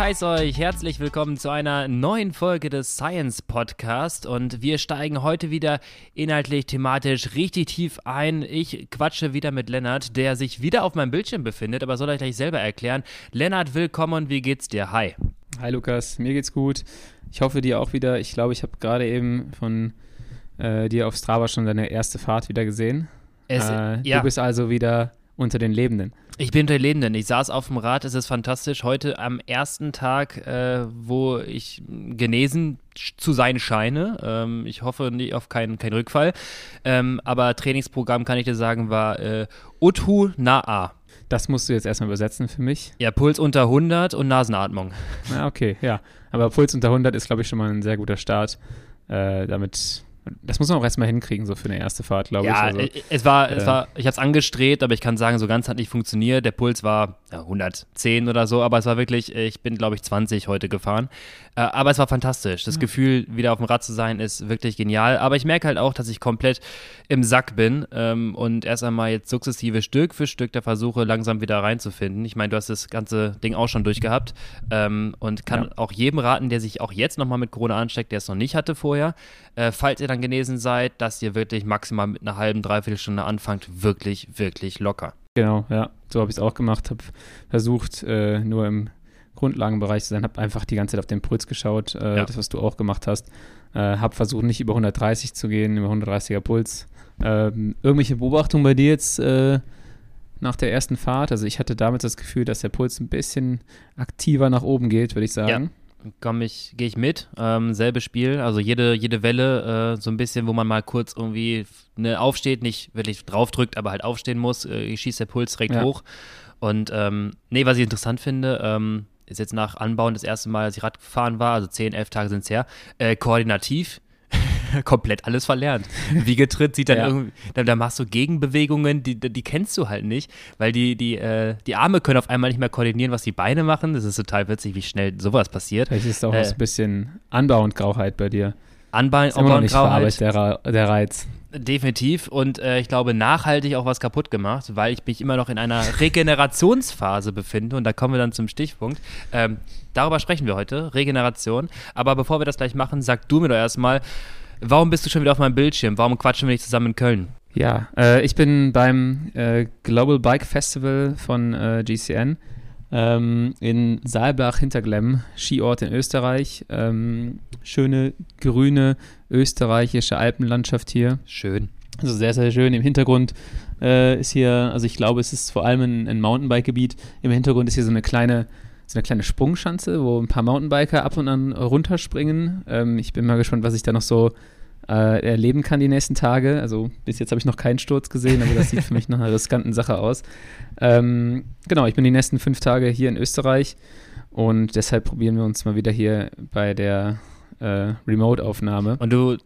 heiße euch herzlich willkommen zu einer neuen Folge des Science Podcast und wir steigen heute wieder inhaltlich thematisch richtig tief ein. Ich quatsche wieder mit Lennart, der sich wieder auf meinem Bildschirm befindet, aber soll euch gleich selber erklären. Lennart, willkommen, wie geht's dir? Hi. Hi Lukas, mir geht's gut. Ich hoffe dir auch wieder. Ich glaube, ich habe gerade eben von äh, dir auf Strava schon deine erste Fahrt wieder gesehen. Es, äh, ja. Du bist also wieder unter den Lebenden. Ich bin unter den Lebenden. Ich saß auf dem Rad. Es ist fantastisch. Heute am ersten Tag, äh, wo ich genesen zu sein scheine. Ähm, ich hoffe nicht auf keinen kein Rückfall. Ähm, aber Trainingsprogramm, kann ich dir sagen, war äh, Uthu Na'a. Das musst du jetzt erstmal übersetzen für mich. Ja, Puls unter 100 und Nasenatmung. Na, okay, ja. Aber Puls unter 100 ist, glaube ich, schon mal ein sehr guter Start. Äh, damit das muss man auch erstmal hinkriegen, so für eine erste Fahrt, glaube ja, ich. Ja, also, es war, äh, es war, ich habe es angestrebt, aber ich kann sagen, so ganz hat nicht funktioniert. Der Puls war 110 oder so, aber es war wirklich, ich bin, glaube ich, 20 heute gefahren. Äh, aber es war fantastisch. Das ja. Gefühl, wieder auf dem Rad zu sein, ist wirklich genial. Aber ich merke halt auch, dass ich komplett im Sack bin ähm, und erst einmal jetzt sukzessive Stück für Stück der Versuche, langsam wieder reinzufinden. Ich meine, du hast das ganze Ding auch schon durchgehabt ähm, und kann ja. auch jedem raten, der sich auch jetzt nochmal mit Corona ansteckt, der es noch nicht hatte vorher, äh, falls ihr dann genesen seid, dass ihr wirklich maximal mit einer halben, dreiviertel Stunde anfangt, wirklich, wirklich locker. Genau, ja, so habe ich es auch gemacht, habe versucht, äh, nur im Grundlagenbereich zu sein, habe einfach die ganze Zeit auf den Puls geschaut, äh, ja. das, was du auch gemacht hast. Äh, habe versucht, nicht über 130 zu gehen, über 130er Puls. Ähm, irgendwelche Beobachtungen bei dir jetzt äh, nach der ersten Fahrt? Also ich hatte damals das Gefühl, dass der Puls ein bisschen aktiver nach oben geht, würde ich sagen. Komme ich, gehe ich mit. Ähm, selbes Spiel, also jede, jede Welle, äh, so ein bisschen, wo man mal kurz irgendwie ne, aufsteht, nicht wirklich draufdrückt, aber halt aufstehen muss, äh, schießt der Puls direkt ja. hoch. Und ähm, nee, was ich interessant finde, ähm, ist jetzt nach Anbauen das erste Mal, als ich Rad gefahren war, also 10, 11 Tage sind es her, äh, koordinativ komplett alles verlernt. Wiegetritt sieht dann ja. irgendwie, da, da, machst du Gegenbewegungen, die, die kennst du halt nicht, weil die, die, äh, die Arme können auf einmal nicht mehr koordinieren, was die Beine machen. Das ist total witzig, wie schnell sowas passiert. Vielleicht ist auch äh, ein bisschen Anbau und Grauheit bei dir. Anbau, Anbau und Grauheit. Der, der Reiz. Definitiv und äh, ich glaube nachhaltig auch was kaputt gemacht, weil ich mich immer noch in einer Regenerationsphase befinde und da kommen wir dann zum Stichpunkt. Ähm, darüber sprechen wir heute, Regeneration. Aber bevor wir das gleich machen, sag du mir doch erstmal, warum bist du schon wieder auf meinem Bildschirm? Warum quatschen wir nicht zusammen in Köln? Ja, äh, ich bin beim äh, Global Bike Festival von äh, GCN ähm, in Saalbach-Hinterglemm, Skiort in Österreich. Ähm, schöne, grüne, österreichische Alpenlandschaft hier. Schön. Also sehr, sehr schön. Im Hintergrund äh, ist hier, also ich glaube, es ist vor allem ein, ein Mountainbike-Gebiet. Im Hintergrund ist hier so eine kleine, so eine kleine Sprungschanze, wo ein paar Mountainbiker ab und an runterspringen. Ähm, ich bin mal gespannt, was ich da noch so äh, erleben kann die nächsten Tage. Also bis jetzt habe ich noch keinen Sturz gesehen, aber das sieht für mich nach einer riskanten Sache aus. Ähm, genau, ich bin die nächsten fünf Tage hier in Österreich und deshalb probieren wir uns mal wieder hier bei der äh, Remote-Aufnahme. Und du,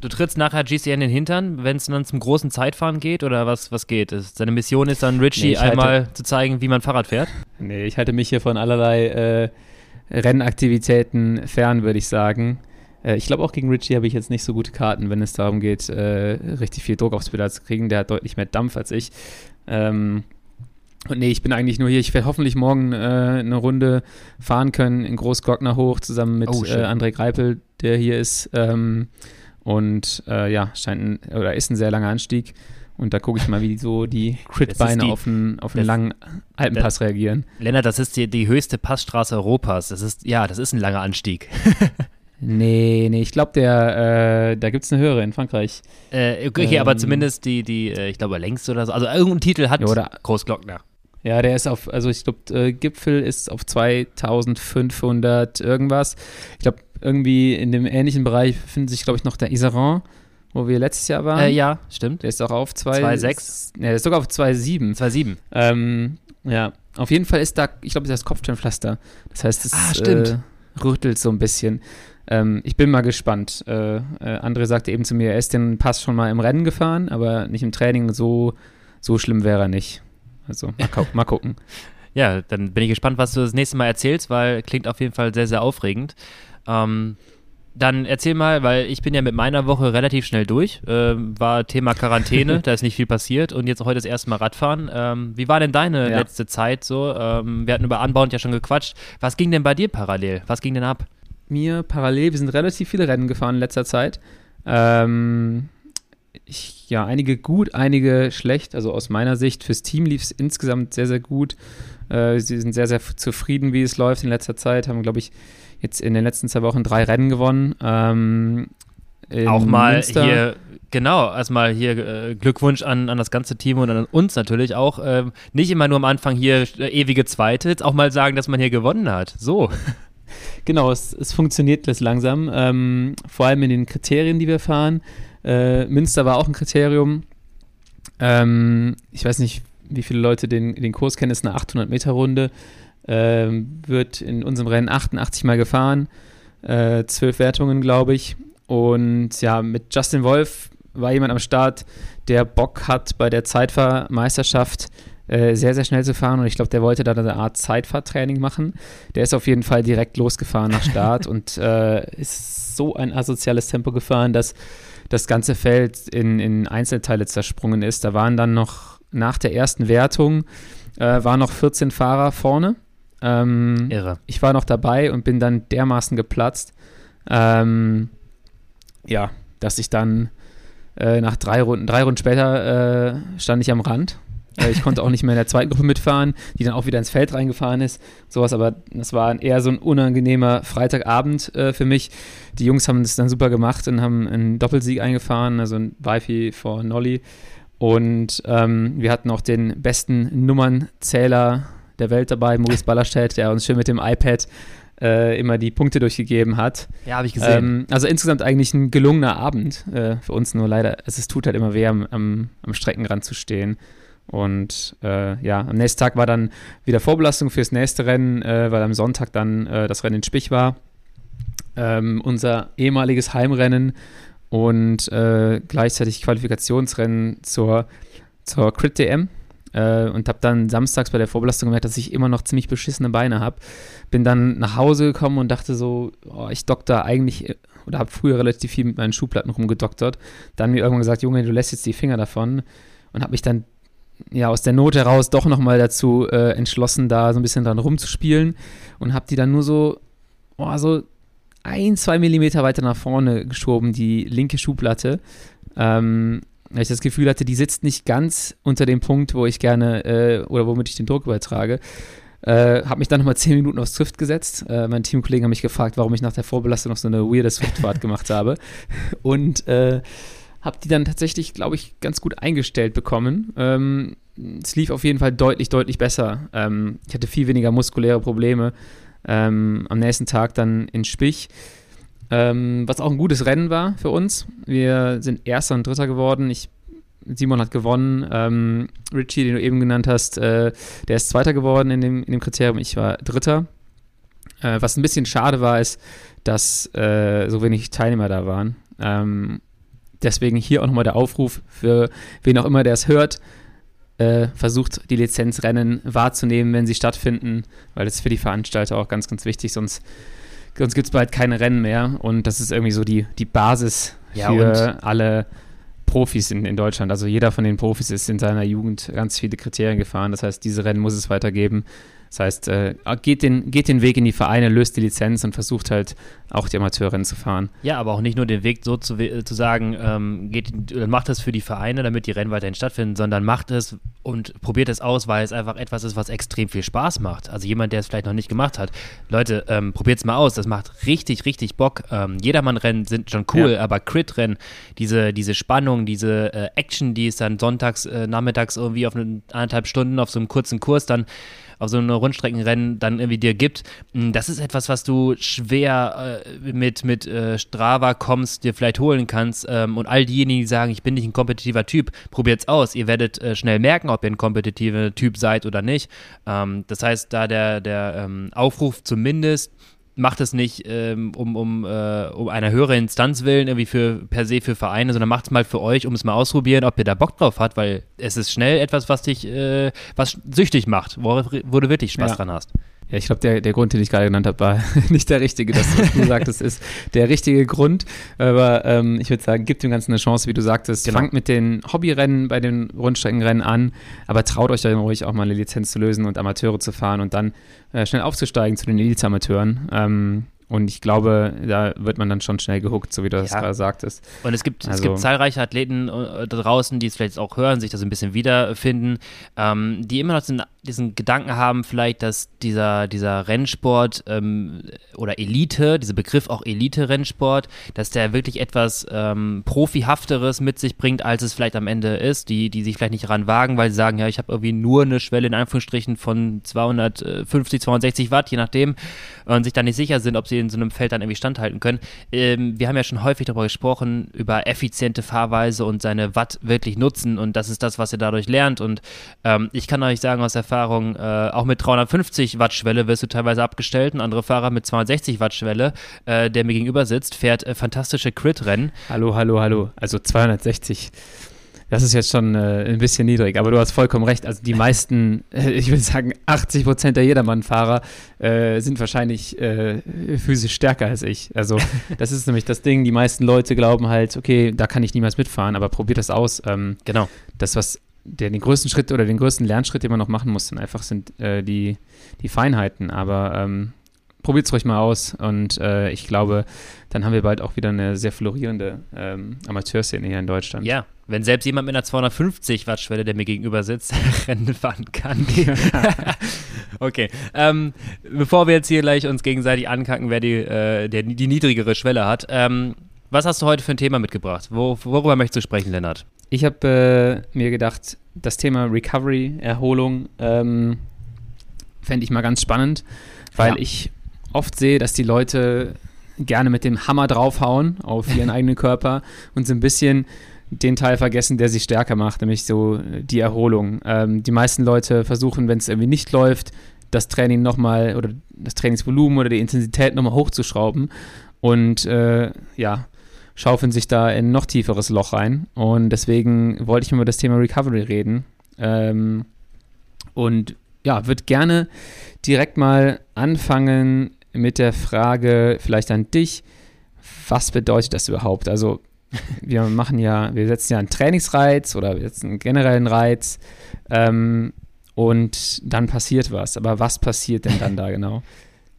du trittst nachher GCN in den Hintern, wenn es dann zum großen Zeitfahren geht oder was, was geht? Seine Mission ist dann Richie nee, einmal halte, zu zeigen, wie man Fahrrad fährt? Nee, ich halte mich hier von allerlei äh, Rennaktivitäten fern, würde ich sagen. Äh, ich glaube auch gegen Richie habe ich jetzt nicht so gute Karten, wenn es darum geht, äh, richtig viel Druck aufs Pedal zu kriegen. Der hat deutlich mehr Dampf als ich. Ähm, und nee, ich bin eigentlich nur hier. Ich werde hoffentlich morgen äh, eine Runde fahren können in Großglockner hoch, zusammen mit oh, äh, André Greipel, der hier ist. Ähm, und äh, ja, scheint ein, oder ist ein sehr langer Anstieg. Und da gucke ich mal, wie so die Crit-Beine auf einen, auf einen langen Alpenpass das, reagieren. Lennart, das ist die, die höchste Passstraße Europas. Das ist, ja, das ist ein langer Anstieg. Nee, nee, ich glaube, der, äh, da gibt es eine höhere in Frankreich. Äh, okay, ähm, aber zumindest die, die, äh, ich glaube, längst oder so. Also irgendein Titel hat ja, oder, Großglockner. Ja, der ist auf, also ich glaube, äh, Gipfel ist auf 2500 irgendwas. Ich glaube, irgendwie in dem ähnlichen Bereich befindet sich, glaube ich, noch der Iseran, wo wir letztes Jahr waren. Äh, ja, stimmt. Der ist auch auf 2,6. Ne, der ist sogar auf 2,7. 2,7. Ähm, ja, auf jeden Fall ist da, ich glaube, das Kopfsteinpflaster. Das heißt, es ah, stimmt. Äh, rüttelt so ein bisschen. Ähm, ich bin mal gespannt. Äh, äh, André sagte eben zu mir, er ist den Pass schon mal im Rennen gefahren, aber nicht im Training. So, so schlimm wäre er nicht. Also mal, gu mal gucken. Ja, dann bin ich gespannt, was du das nächste Mal erzählst, weil klingt auf jeden Fall sehr, sehr aufregend. Ähm, dann erzähl mal, weil ich bin ja mit meiner Woche relativ schnell durch. Ähm, war Thema Quarantäne, da ist nicht viel passiert und jetzt heute das erste Mal Radfahren. Ähm, wie war denn deine ja. letzte Zeit so? Ähm, wir hatten über Anbauend ja schon gequatscht. Was ging denn bei dir parallel? Was ging denn ab? Mir parallel, wir sind relativ viele Rennen gefahren in letzter Zeit. Ähm, ich, ja, einige gut, einige schlecht. Also aus meiner Sicht fürs Team lief es insgesamt sehr, sehr gut. Äh, sie sind sehr, sehr zufrieden, wie es läuft in letzter Zeit. Haben, glaube ich, jetzt in den letzten zwei Wochen drei Rennen gewonnen. Ähm, Auch mal Münster. hier, genau, erstmal hier äh, Glückwunsch an, an das ganze Team und an uns natürlich auch. Äh, nicht immer nur am Anfang hier äh, ewige Zweite, jetzt auch mal sagen, dass man hier gewonnen hat. So. Genau, es, es funktioniert jetzt langsam. Ähm, vor allem in den Kriterien, die wir fahren. Äh, Münster war auch ein Kriterium. Ähm, ich weiß nicht, wie viele Leute den, den Kurs kennen, ist eine 800-Meter-Runde. Ähm, wird in unserem Rennen 88 Mal gefahren. Äh, zwölf Wertungen, glaube ich. Und ja, mit Justin Wolf war jemand am Start, der Bock hat, bei der Zeitfahrmeisterschaft äh, sehr, sehr schnell zu fahren. Und ich glaube, der wollte da eine Art Zeitfahrtraining machen. Der ist auf jeden Fall direkt losgefahren nach Start und äh, ist so ein asoziales Tempo gefahren, dass das ganze Feld in, in Einzelteile zersprungen ist. Da waren dann noch nach der ersten Wertung äh, waren noch 14 Fahrer vorne. Ähm, Irre. Ich war noch dabei und bin dann dermaßen geplatzt. Ähm, ja, dass ich dann äh, nach drei Runden, drei Runden später äh, stand ich am Rand. Äh, ich konnte auch nicht mehr in der zweiten Gruppe mitfahren, die dann auch wieder ins Feld reingefahren ist. Sowas, aber das war eher so ein unangenehmer Freitagabend äh, für mich. Die Jungs haben das dann super gemacht und haben einen Doppelsieg eingefahren, also ein Wifi vor Nolly. Und ähm, wir hatten auch den besten Nummernzähler der Welt dabei, Maurice Ballerstedt, der uns schön mit dem iPad äh, immer die Punkte durchgegeben hat. Ja, habe ich gesehen. Ähm, also insgesamt eigentlich ein gelungener Abend äh, für uns, nur leider, es, es tut halt immer weh, am, am, am Streckenrand zu stehen. Und äh, ja, am nächsten Tag war dann wieder Vorbelastung fürs nächste Rennen, äh, weil am Sonntag dann äh, das Rennen in Spich war. Ähm, unser ehemaliges Heimrennen und äh, gleichzeitig Qualifikationsrennen zur, zur Crit DM. Äh, und habe dann samstags bei der Vorbelastung gemerkt, dass ich immer noch ziemlich beschissene Beine habe. Bin dann nach Hause gekommen und dachte so, oh, ich dokter eigentlich oder habe früher relativ viel mit meinen Schuhplatten rumgedoktert. Dann mir irgendwann gesagt, Junge, du lässt jetzt die Finger davon und habe mich dann ja aus der Not heraus doch nochmal dazu äh, entschlossen, da so ein bisschen dran rumzuspielen und habe die dann nur so, oh, so ein, zwei Millimeter weiter nach vorne geschoben, die linke Schuhplatte. Ähm, weil ich das Gefühl hatte, die sitzt nicht ganz unter dem Punkt, wo ich gerne äh, oder womit ich den Druck übertrage. Äh, habe mich dann nochmal zehn Minuten aufs Swift gesetzt. Äh, mein Teamkollegen haben mich gefragt, warum ich nach der Vorbelastung noch so eine weirde Swiftfahrt gemacht habe. Und äh, habe die dann tatsächlich, glaube ich, ganz gut eingestellt bekommen. Ähm, es lief auf jeden Fall deutlich, deutlich besser. Ähm, ich hatte viel weniger muskuläre Probleme. Ähm, am nächsten Tag dann in Spich. Ähm, was auch ein gutes Rennen war für uns. Wir sind Erster und Dritter geworden. Ich, Simon hat gewonnen. Ähm, Richie, den du eben genannt hast, äh, der ist Zweiter geworden in dem, in dem Kriterium. Ich war Dritter. Äh, was ein bisschen schade war, ist, dass äh, so wenig Teilnehmer da waren. Ähm, deswegen hier auch nochmal der Aufruf für wen auch immer, der es hört. Äh, versucht die Lizenzrennen wahrzunehmen, wenn sie stattfinden, weil das ist für die Veranstalter auch ganz, ganz wichtig, sonst, sonst gibt es bald keine Rennen mehr und das ist irgendwie so die, die Basis ja, für alle Profis in, in Deutschland. Also jeder von den Profis ist in seiner Jugend ganz viele Kriterien gefahren, das heißt, diese Rennen muss es weitergeben. Das heißt, äh, geht, den, geht den Weg in die Vereine, löst die Lizenz und versucht halt auch die Amateurrennen zu fahren. Ja, aber auch nicht nur den Weg so zu, zu sagen, ähm, geht, macht das für die Vereine, damit die Rennen weiterhin stattfinden, sondern macht es und probiert es aus, weil es einfach etwas ist, was extrem viel Spaß macht. Also jemand, der es vielleicht noch nicht gemacht hat. Leute, ähm, probiert es mal aus, das macht richtig, richtig Bock. Ähm, Jedermann-Rennen sind schon cool, ja. aber Crit-Rennen, diese, diese Spannung, diese äh, Action, die es dann sonntags, äh, nachmittags irgendwie auf eine, anderthalb Stunden auf so einem kurzen Kurs dann auf so einem Rundstreckenrennen dann irgendwie dir gibt. Hm, das ist etwas, was du schwer äh, mit, mit äh, Strava kommst, dir vielleicht holen kannst. Ähm, und all diejenigen, die sagen, ich bin nicht ein kompetitiver Typ, probiert's aus. Ihr werdet äh, schnell merken, ob ihr ein kompetitiver Typ seid oder nicht. Ähm, das heißt, da der, der ähm, Aufruf zumindest macht es nicht ähm, um, um, äh, um einer höheren Instanz willen, irgendwie für per se für Vereine, sondern macht es mal für euch, um es mal ausprobieren, ob ihr da Bock drauf habt, weil es ist schnell etwas, was dich, äh, was süchtig macht, wo, wo du wirklich Spaß ja. dran hast. Ja, ich glaube, der, der Grund, den ich gerade genannt habe, war nicht der richtige. Das, was du sagtest, ist der richtige Grund. Aber ähm, ich würde sagen, gib dem Ganzen eine Chance, wie du sagtest. Genau. Fangt mit den Hobbyrennen bei den Rundstreckenrennen an, aber traut euch dann ruhig auch mal eine Lizenz zu lösen und Amateure zu fahren und dann äh, schnell aufzusteigen zu den Elite-Amateuren. Ähm, und ich glaube, da wird man dann schon schnell gehuckt, so wie du das gerade sagtest. Und es gibt, also, es gibt zahlreiche Athleten äh, da draußen, die es vielleicht auch hören, sich das ein bisschen wiederfinden, ähm, die immer noch diesen, diesen, Gedanken haben, vielleicht, dass dieser, dieser Rennsport ähm, oder Elite, dieser Begriff auch Elite-Rennsport, dass der wirklich etwas ähm, Profihafteres mit sich bringt, als es vielleicht am Ende ist, die, die sich vielleicht nicht ran wagen, weil sie sagen, ja, ich habe irgendwie nur eine Schwelle in Anführungsstrichen von 250, 260 Watt, je nachdem, und sich dann nicht sicher sind, ob sie in so einem Feld dann irgendwie standhalten können. Ähm, wir haben ja schon häufig darüber gesprochen, über effiziente Fahrweise und seine Watt wirklich nutzen und das ist das, was ihr dadurch lernt und ähm, ich kann euch sagen aus Erfahrung, äh, auch mit 350 Watt Schwelle wirst du teilweise abgestellt, ein anderer Fahrer mit 260 Watt Schwelle, äh, der mir gegenüber sitzt, fährt äh, fantastische Crit-Rennen. Hallo, hallo, hallo, also 260 das ist jetzt schon äh, ein bisschen niedrig, aber du hast vollkommen recht. Also die meisten, äh, ich würde sagen 80 Prozent der Jedermann-Fahrer äh, sind wahrscheinlich äh, physisch stärker als ich. Also das ist nämlich das Ding. Die meisten Leute glauben halt, okay, da kann ich niemals mitfahren, aber probiert das aus. Ähm, genau. Das, was der den größten Schritt oder den größten Lernschritt, den man noch machen muss, dann einfach sind äh, die, die Feinheiten. Aber ähm, probiert es ruhig mal aus und äh, ich glaube, dann haben wir bald auch wieder eine sehr florierende ähm, Amateurszene hier in Deutschland. Ja, wenn selbst jemand mit einer 250 Watt Schwelle, der mir gegenüber sitzt, Rennen fahren kann. okay. Ähm, bevor wir jetzt hier gleich uns gegenseitig ankacken, wer die, äh, der, die niedrigere Schwelle hat, ähm, was hast du heute für ein Thema mitgebracht? Wo, worüber möchtest du sprechen, Lennart? Ich habe äh, mir gedacht, das Thema Recovery, Erholung, ähm, fände ich mal ganz spannend, weil ja. ich oft sehe, dass die Leute gerne mit dem Hammer draufhauen auf ihren eigenen Körper und so ein bisschen den Teil vergessen, der sie stärker macht, nämlich so die Erholung. Ähm, die meisten Leute versuchen, wenn es irgendwie nicht läuft, das Training nochmal oder das Trainingsvolumen oder die Intensität nochmal hochzuschrauben und äh, ja, schaufeln sich da in ein noch tieferes Loch rein. Und deswegen wollte ich mal über das Thema Recovery reden. Ähm, und ja, würde gerne direkt mal anfangen mit der Frage vielleicht an dich, was bedeutet das überhaupt? Also wir machen ja, wir setzen ja einen Trainingsreiz oder wir setzen einen generellen Reiz ähm, und dann passiert was. Aber was passiert denn dann da genau?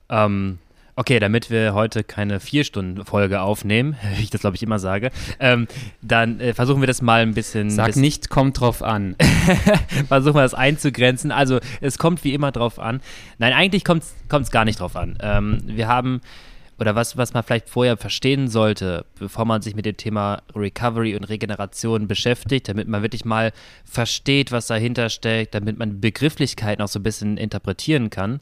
ähm, okay, damit wir heute keine Vier-Stunden-Folge aufnehmen, wie ich das glaube ich immer sage, ähm, dann äh, versuchen wir das mal ein bisschen. Sag nicht, kommt drauf an. versuchen wir das einzugrenzen. Also es kommt wie immer drauf an. Nein, eigentlich kommt es gar nicht drauf an. Ähm, wir haben oder was, was man vielleicht vorher verstehen sollte, bevor man sich mit dem Thema Recovery und Regeneration beschäftigt, damit man wirklich mal versteht, was dahinter steckt, damit man Begrifflichkeiten auch so ein bisschen interpretieren kann,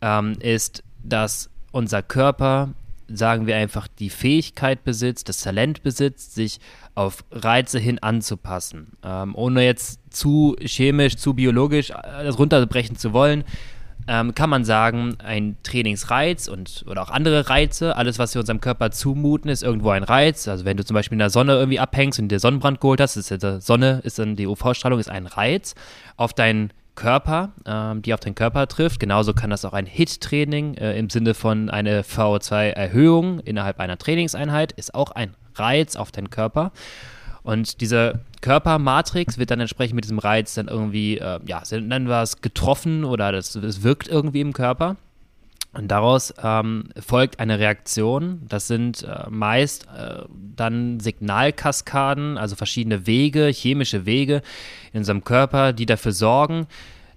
ähm, ist, dass unser Körper, sagen wir einfach, die Fähigkeit besitzt, das Talent besitzt, sich auf Reize hin anzupassen. Ähm, ohne jetzt zu chemisch, zu biologisch äh, das runterbrechen zu wollen, ähm, kann man sagen, ein Trainingsreiz und oder auch andere Reize, alles, was wir unserem Körper zumuten, ist irgendwo ein Reiz. Also wenn du zum Beispiel in der Sonne irgendwie abhängst und dir Sonnenbrand geholt hast, ist die Sonne, ist dann die UV-Strahlung, ist ein Reiz auf deinen Körper, ähm, die auf den Körper trifft. Genauso kann das auch ein HIT-Training äh, im Sinne von eine VO2-Erhöhung innerhalb einer Trainingseinheit ist auch ein Reiz auf den Körper. Und diese Körpermatrix wird dann entsprechend mit diesem Reiz dann irgendwie, äh, ja, nennen wir es getroffen oder das, das wirkt irgendwie im Körper. Und daraus ähm, folgt eine Reaktion. Das sind äh, meist äh, dann Signalkaskaden, also verschiedene Wege, chemische Wege in unserem Körper, die dafür sorgen,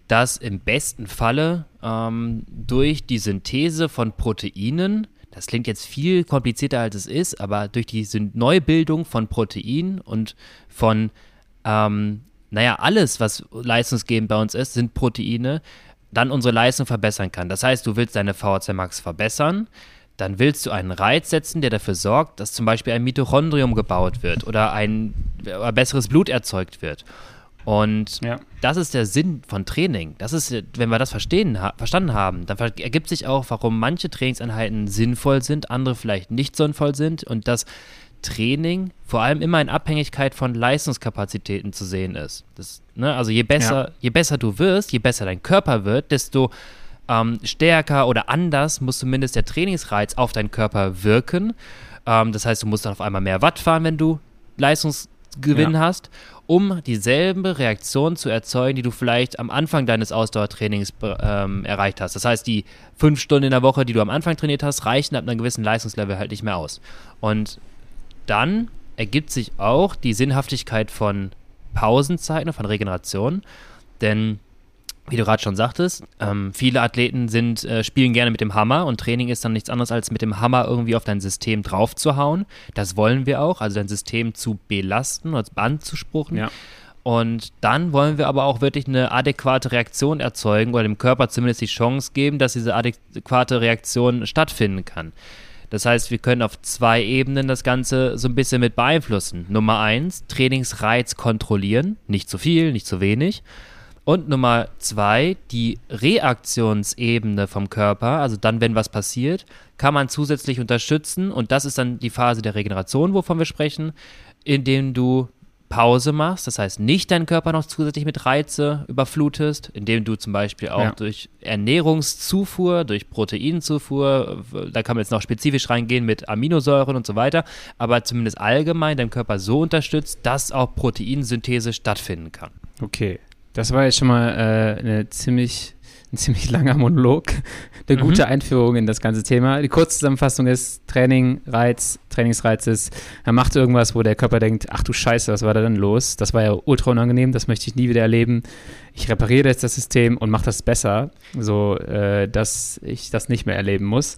dass im besten Falle ähm, durch die Synthese von Proteinen das klingt jetzt viel komplizierter als es ist, aber durch die Neubildung von Proteinen und von, ähm, naja, alles, was leistungsgebend bei uns ist, sind Proteine, dann unsere Leistung verbessern kann. Das heißt, du willst deine VHC Max verbessern, dann willst du einen Reiz setzen, der dafür sorgt, dass zum Beispiel ein Mitochondrium gebaut wird oder ein oder besseres Blut erzeugt wird. Und ja. Das ist der Sinn von Training. Das ist, wenn wir das verstehen, ha verstanden haben, dann ergibt sich auch, warum manche Trainingseinheiten sinnvoll sind, andere vielleicht nicht sinnvoll sind und dass Training vor allem immer in Abhängigkeit von Leistungskapazitäten zu sehen ist. Das, ne, also je besser, ja. je besser du wirst, je besser dein Körper wird, desto ähm, stärker oder anders muss zumindest der Trainingsreiz auf deinen Körper wirken. Ähm, das heißt, du musst dann auf einmal mehr Watt fahren, wenn du Leistungsgewinn ja. hast, um dieselbe Reaktion zu erzeugen, die du vielleicht am Anfang deines Ausdauertrainings ähm, erreicht hast. Das heißt, die fünf Stunden in der Woche, die du am Anfang trainiert hast, reichen ab einem gewissen Leistungslevel halt nicht mehr aus. Und dann ergibt sich auch die Sinnhaftigkeit von Pausenzeiten, von Regeneration. Denn wie du gerade schon sagtest, ähm, viele Athleten sind, äh, spielen gerne mit dem Hammer und Training ist dann nichts anderes als mit dem Hammer irgendwie auf dein System draufzuhauen. Das wollen wir auch, also dein System zu belasten oder anzuspuchen. Ja. Und dann wollen wir aber auch wirklich eine adäquate Reaktion erzeugen oder dem Körper zumindest die Chance geben, dass diese adäquate Reaktion stattfinden kann. Das heißt, wir können auf zwei Ebenen das Ganze so ein bisschen mit beeinflussen. Nummer eins, Trainingsreiz kontrollieren, nicht zu viel, nicht zu wenig. Und Nummer zwei, die Reaktionsebene vom Körper, also dann, wenn was passiert, kann man zusätzlich unterstützen. Und das ist dann die Phase der Regeneration, wovon wir sprechen, indem du Pause machst, das heißt nicht deinen Körper noch zusätzlich mit Reize überflutest, indem du zum Beispiel auch ja. durch Ernährungszufuhr, durch Proteinzufuhr, da kann man jetzt noch spezifisch reingehen mit Aminosäuren und so weiter, aber zumindest allgemein deinen Körper so unterstützt, dass auch Proteinsynthese stattfinden kann. Okay, das war jetzt schon mal äh, eine ziemlich, ein ziemlich langer Monolog, eine mhm. gute Einführung in das ganze Thema. Die Kurzzusammenfassung ist Training, Reiz, Trainingsreiz ist, er macht irgendwas, wo der Körper denkt, ach du Scheiße, was war da denn los? Das war ja ultra unangenehm, das möchte ich nie wieder erleben. Ich repariere jetzt das System und mache das besser, so äh, dass ich das nicht mehr erleben muss.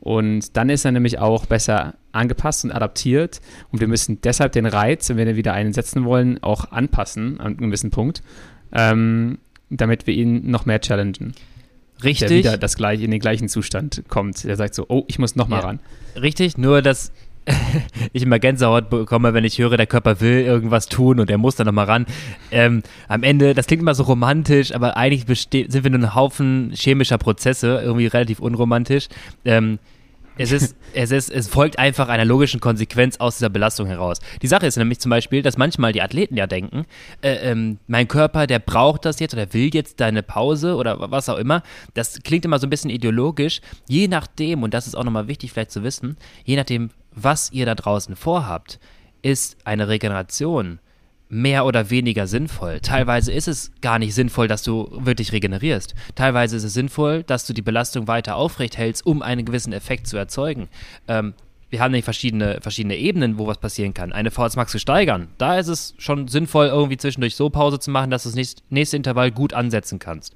Und dann ist er nämlich auch besser angepasst und adaptiert. Und wir müssen deshalb den Reiz, wenn wir den wieder einsetzen wollen, auch anpassen an einem gewissen Punkt ähm, damit wir ihn noch mehr challengen. Richtig. Der wieder das gleiche, in den gleichen Zustand kommt. Der sagt so, oh, ich muss noch mal ja. ran. Richtig, nur dass ich immer Gänsehaut bekomme, wenn ich höre, der Körper will irgendwas tun und er muss da nochmal ran. Ähm, am Ende, das klingt immer so romantisch, aber eigentlich sind wir nur ein Haufen chemischer Prozesse, irgendwie relativ unromantisch. Ähm, es ist, es ist, es folgt einfach einer logischen Konsequenz aus dieser Belastung heraus. Die Sache ist nämlich zum Beispiel, dass manchmal die Athleten ja denken, äh, ähm, mein Körper, der braucht das jetzt oder will jetzt deine Pause oder was auch immer. Das klingt immer so ein bisschen ideologisch. Je nachdem, und das ist auch nochmal wichtig vielleicht zu wissen, je nachdem, was ihr da draußen vorhabt, ist eine Regeneration mehr oder weniger sinnvoll. Teilweise ist es gar nicht sinnvoll, dass du wirklich regenerierst. Teilweise ist es sinnvoll, dass du die Belastung weiter aufrecht hältst, um einen gewissen Effekt zu erzeugen. Ähm, wir haben nämlich verschiedene, verschiedene Ebenen, wo was passieren kann. Eine VS Max zu steigern, da ist es schon sinnvoll, irgendwie zwischendurch so Pause zu machen, dass du das nächste Intervall gut ansetzen kannst.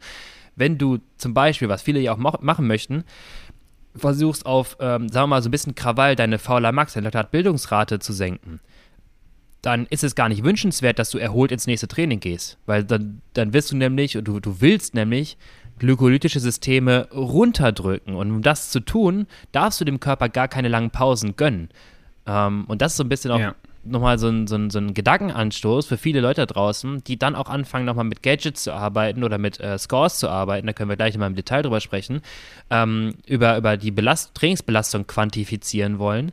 Wenn du zum Beispiel, was viele ja auch machen möchten, versuchst auf, ähm, sagen wir mal, so ein bisschen Krawall deine VLA Max, deine Bildungsrate zu senken, dann ist es gar nicht wünschenswert, dass du erholt ins nächste Training gehst. Weil dann, dann wirst du nämlich, du, du willst nämlich glykolytische Systeme runterdrücken. Und um das zu tun, darfst du dem Körper gar keine langen Pausen gönnen. Ähm, und das ist so ein bisschen auch ja. nochmal so ein, so, ein, so ein Gedankenanstoß für viele Leute da draußen, die dann auch anfangen, nochmal mit Gadgets zu arbeiten oder mit äh, Scores zu arbeiten. Da können wir gleich mal im Detail drüber sprechen. Ähm, über, über die Belast Trainingsbelastung quantifizieren wollen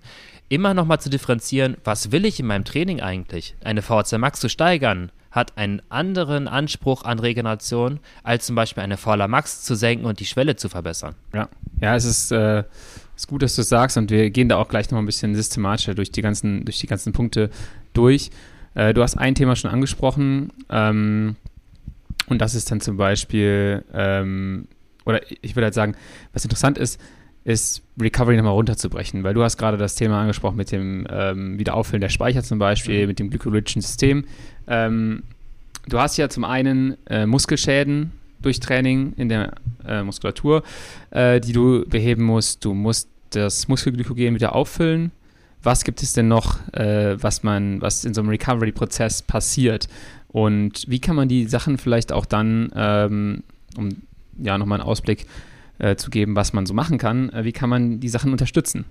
immer nochmal zu differenzieren, was will ich in meinem Training eigentlich? Eine VHC Max zu steigern hat einen anderen Anspruch an Regeneration, als zum Beispiel eine VLA Max zu senken und die Schwelle zu verbessern. Ja, ja es ist, äh, ist gut, dass du es sagst und wir gehen da auch gleich nochmal ein bisschen systematischer durch die ganzen, durch die ganzen Punkte durch. Äh, du hast ein Thema schon angesprochen ähm, und das ist dann zum Beispiel, ähm, oder ich würde halt sagen, was interessant ist, ist Recovery nochmal runterzubrechen, weil du hast gerade das Thema angesprochen mit dem ähm, Wiederauffüllen der Speicher zum Beispiel, mhm. mit dem glykologischen System. Ähm, du hast ja zum einen äh, Muskelschäden durch Training in der äh, Muskulatur, äh, die du beheben musst. Du musst das Muskelglykogen wieder auffüllen. Was gibt es denn noch, äh, was man, was in so einem Recovery-Prozess passiert? Und wie kann man die Sachen vielleicht auch dann, ähm, um ja nochmal einen Ausblick äh, zu geben, was man so machen kann. Äh, wie kann man die Sachen unterstützen?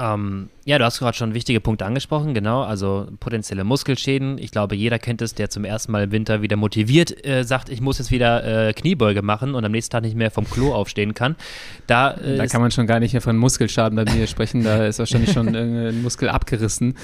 Ähm, ja, du hast gerade schon wichtige Punkte angesprochen, genau. Also potenzielle Muskelschäden. Ich glaube, jeder kennt es, der zum ersten Mal im Winter wieder motiviert äh, sagt, ich muss jetzt wieder äh, Kniebeuge machen und am nächsten Tag nicht mehr vom Klo aufstehen kann. Da, äh, da kann man schon gar nicht mehr von Muskelschaden bei mir sprechen. Da ist wahrscheinlich schon ein Muskel abgerissen.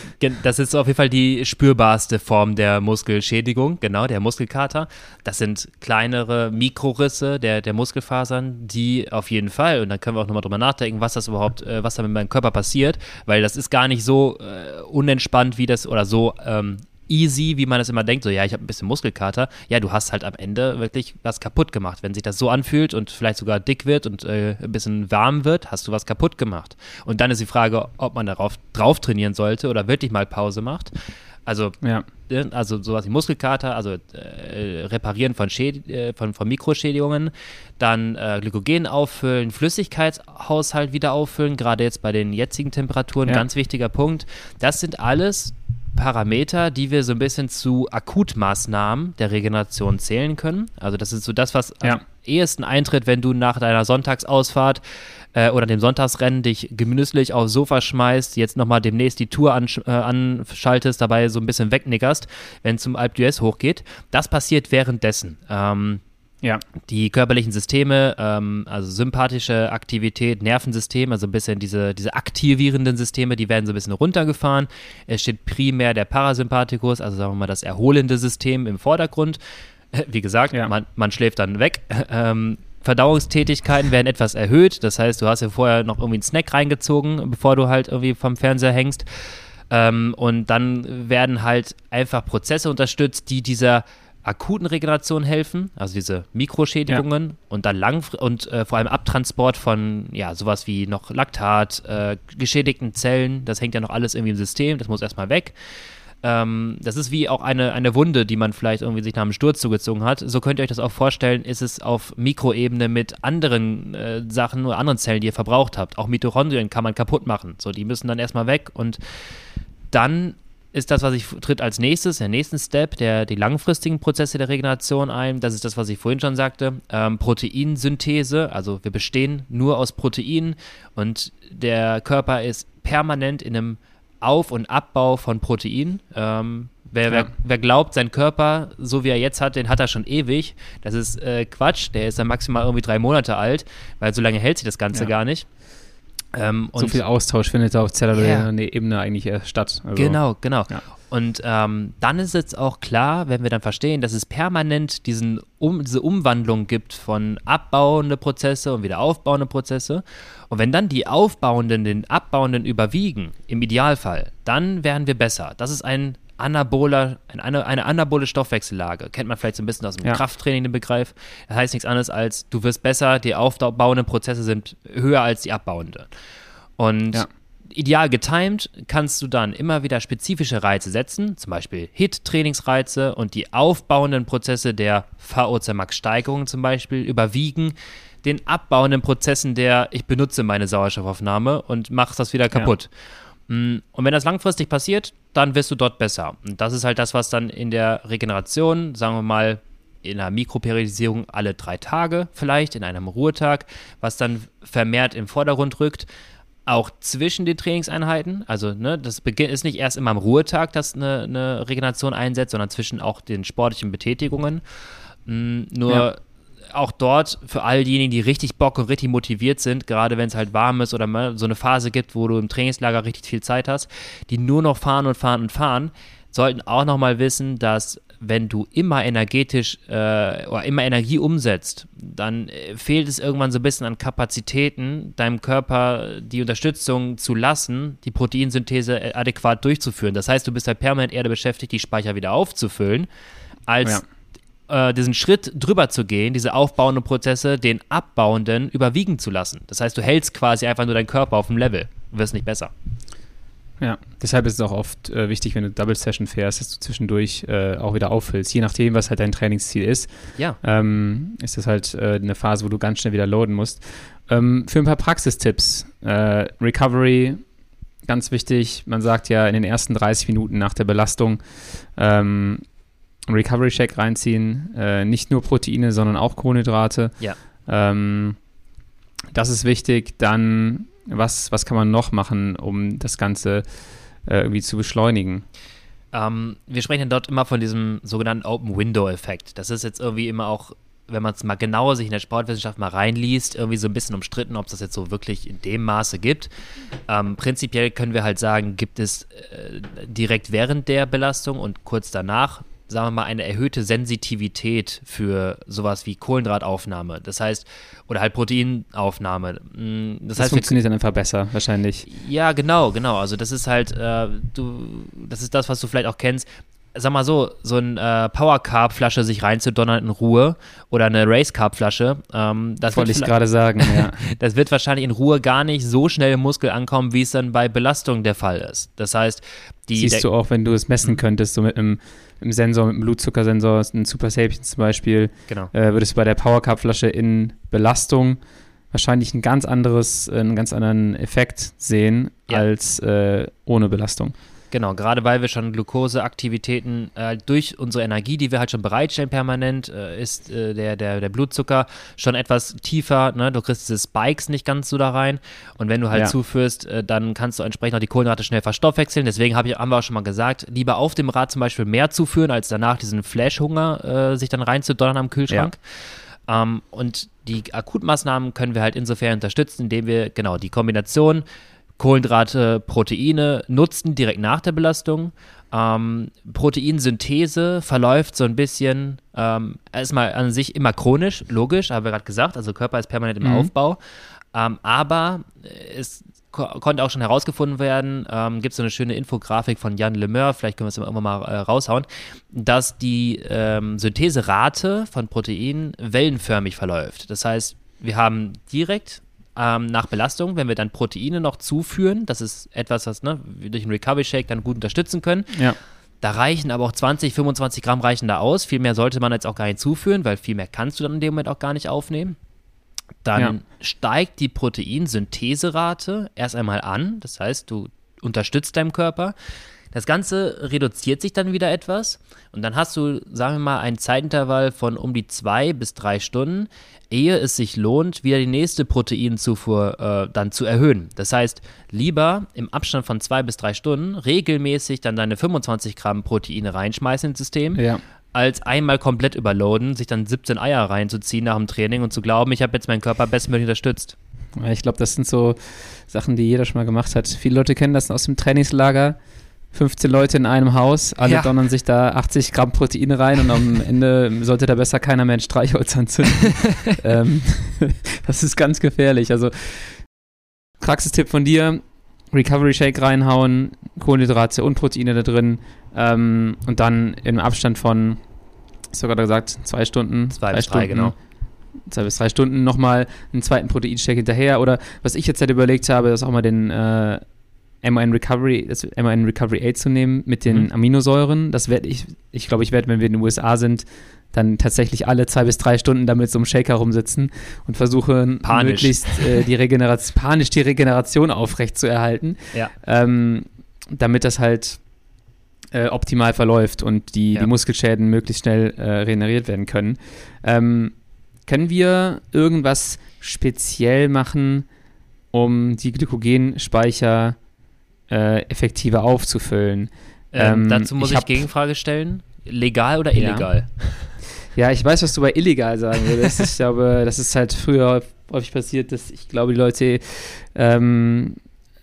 Das ist auf jeden Fall die spürbarste Form der Muskelschädigung, genau, der Muskelkater. Das sind kleinere Mikrorisse der, der Muskelfasern, die auf jeden Fall, und dann können wir auch nochmal drüber nachdenken, was das überhaupt, äh, was da mit meinem Körper passiert, weil das ist gar nicht so äh, unentspannt wie das oder so ähm, easy, wie man das immer denkt, so ja, ich habe ein bisschen Muskelkater. Ja, du hast halt am Ende wirklich was kaputt gemacht. Wenn sich das so anfühlt und vielleicht sogar dick wird und äh, ein bisschen warm wird, hast du was kaputt gemacht. Und dann ist die Frage, ob man darauf drauf trainieren sollte oder wirklich mal Pause macht. Also, ja. Ne, also sowas wie Muskelkater, also äh, Reparieren von, Schäd äh, von, von Mikroschädigungen, dann äh, Glykogen auffüllen, Flüssigkeitshaushalt wieder auffüllen, gerade jetzt bei den jetzigen Temperaturen, ja. ganz wichtiger Punkt. Das sind alles Parameter, die wir so ein bisschen zu Akutmaßnahmen der Regeneration zählen können. Also das ist so das, was ja. am ehesten eintritt, wenn du nach deiner Sonntagsausfahrt äh, oder dem Sonntagsrennen dich gemütlich aufs Sofa schmeißt, jetzt nochmal demnächst die Tour ansch äh, anschaltest, dabei so ein bisschen wegnickerst, wenn es zum Alp d'Huez hochgeht. Das passiert währenddessen. Ähm, ja. Die körperlichen Systeme, ähm, also sympathische Aktivität, Nervensystem, also ein bisschen diese, diese aktivierenden Systeme, die werden so ein bisschen runtergefahren. Es steht primär der Parasympathikus, also sagen wir mal das erholende System im Vordergrund. Wie gesagt, ja. man, man schläft dann weg. Ähm, Verdauungstätigkeiten werden etwas erhöht. Das heißt, du hast ja vorher noch irgendwie einen Snack reingezogen, bevor du halt irgendwie vom Fernseher hängst. Ähm, und dann werden halt einfach Prozesse unterstützt, die dieser akuten Regeneration helfen, also diese Mikroschädigungen ja. und dann lang und äh, vor allem Abtransport von ja sowas wie noch Laktat, äh, geschädigten Zellen, das hängt ja noch alles irgendwie im System, das muss erstmal weg. Ähm, das ist wie auch eine, eine Wunde, die man vielleicht irgendwie sich nach einem Sturz zugezogen hat. So könnt ihr euch das auch vorstellen, ist es auf Mikroebene mit anderen äh, Sachen oder anderen Zellen, die ihr verbraucht habt. Auch Mitochondrien kann man kaputt machen. So, die müssen dann erstmal weg und dann ist das, was ich tritt als nächstes, der nächsten Step, der die langfristigen Prozesse der Regeneration ein. Das ist das, was ich vorhin schon sagte. Ähm, Proteinsynthese, also wir bestehen nur aus Proteinen und der Körper ist permanent in einem auf- und Abbau von Protein. Ähm, wer, ja. wer, wer, glaubt, sein Körper, so wie er jetzt hat, den hat er schon ewig. Das ist äh, Quatsch. Der ist dann maximal irgendwie drei Monate alt, weil so lange hält sich das Ganze ja. gar nicht. Ähm, so viel Austausch findet auf zellulärer yeah. Ebene eigentlich erst statt. Also, genau, genau. Ja. Und ähm, dann ist es auch klar, wenn wir dann verstehen, dass es permanent diesen um, diese Umwandlung gibt von abbauende Prozesse und wieder aufbauende Prozesse. Und wenn dann die aufbauenden den abbauenden überwiegen, im Idealfall, dann werden wir besser. Das ist ein anaboler, eine, eine anabole Stoffwechsellage. Kennt man vielleicht so ein bisschen aus dem ja. Krafttraining den Begriff. Das heißt nichts anderes als, du wirst besser, die aufbauenden Prozesse sind höher als die abbauenden. Und ja ideal getimed kannst du dann immer wieder spezifische Reize setzen, zum Beispiel HIT-Trainingsreize und die aufbauenden Prozesse der VO2-Max-Steigerung zum Beispiel überwiegen den abbauenden Prozessen der ich benutze meine Sauerstoffaufnahme und mach das wieder kaputt. Ja. Mm, und wenn das langfristig passiert, dann wirst du dort besser. Und das ist halt das, was dann in der Regeneration, sagen wir mal, in einer Mikroperiodisierung alle drei Tage vielleicht, in einem Ruhetag, was dann vermehrt im Vordergrund rückt auch zwischen den Trainingseinheiten. Also, ne, das ist nicht erst immer am Ruhetag, dass eine, eine Regeneration einsetzt, sondern zwischen auch den sportlichen Betätigungen. Mhm, nur ja. auch dort für all diejenigen, die richtig Bock und richtig motiviert sind, gerade wenn es halt warm ist oder mal so eine Phase gibt, wo du im Trainingslager richtig viel Zeit hast, die nur noch fahren und fahren und fahren, sollten auch nochmal wissen, dass wenn du immer energetisch äh, oder immer Energie umsetzt, dann äh, fehlt es irgendwann so ein bisschen an Kapazitäten, deinem Körper die Unterstützung zu lassen, die Proteinsynthese äh, adäquat durchzuführen. Das heißt, du bist halt permanent eher beschäftigt, die Speicher wieder aufzufüllen, als ja. äh, diesen Schritt drüber zu gehen, diese aufbauenden Prozesse, den abbauenden überwiegen zu lassen. Das heißt, du hältst quasi einfach nur deinen Körper auf dem Level wirst nicht besser. Ja, deshalb ist es auch oft äh, wichtig, wenn du Double Session fährst, dass du zwischendurch äh, auch wieder auffüllst. Je nachdem, was halt dein Trainingsziel ist, ja. ähm, ist das halt äh, eine Phase, wo du ganz schnell wieder loaden musst. Ähm, für ein paar Praxistipps. Äh, Recovery, ganz wichtig. Man sagt ja in den ersten 30 Minuten nach der Belastung ähm, Recovery Shake reinziehen. Äh, nicht nur Proteine, sondern auch Kohlenhydrate. Ja. Ähm, das ist wichtig. Dann was, was kann man noch machen, um das Ganze äh, irgendwie zu beschleunigen? Ähm, wir sprechen dort immer von diesem sogenannten Open Window Effekt. Das ist jetzt irgendwie immer auch, wenn man es mal genauer sich in der Sportwissenschaft mal reinliest, irgendwie so ein bisschen umstritten, ob es das jetzt so wirklich in dem Maße gibt. Ähm, prinzipiell können wir halt sagen, gibt es äh, direkt während der Belastung und kurz danach sagen wir mal, eine erhöhte Sensitivität für sowas wie Kohlenhydrataufnahme. Das heißt, oder halt Proteinaufnahme. Mm, das, das heißt, funktioniert dann einfach besser, wahrscheinlich. Ja, genau, genau. Also das ist halt, äh, du, das ist das, was du vielleicht auch kennst. Sag mal so, so ein äh, Power Carb Flasche sich reinzudonnern in Ruhe oder eine Race Carb Flasche. Ähm, das wollte ich gerade sagen. Ja. das wird wahrscheinlich in Ruhe gar nicht so schnell im Muskel ankommen, wie es dann bei Belastung der Fall ist. Das heißt, die siehst du auch, wenn du es messen könntest, so mit einem im Sensor, mit dem Blutzuckersensor, ein Super Sapien zum Beispiel, genau. äh, würdest du bei der Power Cup Flasche in Belastung wahrscheinlich ein ganz anderes, einen ganz anderen Effekt sehen ja. als äh, ohne Belastung. Genau, gerade weil wir schon Glukoseaktivitäten äh, durch unsere Energie, die wir halt schon bereitstellen permanent, äh, ist äh, der, der, der Blutzucker schon etwas tiefer. Ne? Du kriegst diese Spikes nicht ganz so da rein. Und wenn du halt ja. zuführst, äh, dann kannst du entsprechend auch die Kohlenhydrate schnell verstoffwechseln. Deswegen hab ich, haben wir auch schon mal gesagt, lieber auf dem Rad zum Beispiel mehr zuführen, als danach diesen Flash-Hunger äh, sich dann reinzudonnern am Kühlschrank. Ja. Ähm, und die Akutmaßnahmen können wir halt insofern unterstützen, indem wir genau die Kombination Kohlenhydrate, Proteine nutzen direkt nach der Belastung. Ähm, Proteinsynthese verläuft so ein bisschen, ähm, erstmal an sich immer chronisch, logisch, haben wir gerade gesagt, also Körper ist permanent im mhm. Aufbau. Ähm, aber es ko konnte auch schon herausgefunden werden, ähm, gibt es so eine schöne Infografik von Jan Lemeur, vielleicht können wir es irgendwann mal äh, raushauen, dass die ähm, Syntheserate von Proteinen wellenförmig verläuft. Das heißt, wir haben direkt ähm, nach Belastung, wenn wir dann Proteine noch zuführen, das ist etwas, was ne, wir durch einen Recovery Shake dann gut unterstützen können. Ja. Da reichen aber auch 20, 25 Gramm reichen da aus. Viel mehr sollte man jetzt auch gar nicht zuführen, weil viel mehr kannst du dann in dem Moment auch gar nicht aufnehmen. Dann ja. steigt die Proteinsyntheserate erst einmal an. Das heißt, du unterstützt deinem Körper. Das Ganze reduziert sich dann wieder etwas und dann hast du, sagen wir mal, einen Zeitintervall von um die zwei bis drei Stunden, ehe es sich lohnt, wieder die nächste Proteinzufuhr äh, dann zu erhöhen. Das heißt, lieber im Abstand von zwei bis drei Stunden regelmäßig dann deine 25 Gramm Proteine reinschmeißen ins System. Ja als einmal komplett überloaden, sich dann 17 Eier reinzuziehen nach dem Training und zu glauben, ich habe jetzt meinen Körper bestmöglich unterstützt. Ich glaube, das sind so Sachen, die jeder schon mal gemacht hat. Viele Leute kennen das aus dem Trainingslager. 15 Leute in einem Haus, alle ja. donnern sich da 80 Gramm Proteine rein und am Ende sollte da besser keiner mehr ein Streichholz anzünden. ähm, das ist ganz gefährlich. Also, Praxistipp von dir: Recovery Shake reinhauen, Kohlenhydrate und Proteine da drin ähm, und dann im Abstand von, gerade gesagt, zwei Stunden, zwei drei bis Stunden, drei, genau. Zwei bis drei Stunden nochmal einen zweiten Proteinshake hinterher. Oder was ich jetzt halt überlegt habe, ist auch mal den. Äh, MAN Recovery, das MAN Recovery 8 zu nehmen mit den mhm. Aminosäuren. Das werde ich, ich glaube, ich werde, wenn wir in den USA sind, dann tatsächlich alle zwei bis drei Stunden damit so einem Shaker rumsitzen und versuchen panisch. möglichst äh, die Regeneration, panisch die Regeneration aufrecht zu erhalten, ja. ähm, damit das halt äh, optimal verläuft und die, ja. die Muskelschäden möglichst schnell äh, regeneriert werden können. Ähm, können wir irgendwas speziell machen, um die Glykogenspeicher äh, effektiver aufzufüllen. Ähm, ähm, dazu muss ich, ich Gegenfrage stellen. Legal oder illegal? Ja. ja. ich weiß, was du bei illegal sagen würdest. ich glaube, das ist halt früher häufig passiert, dass ich glaube, die Leute ähm,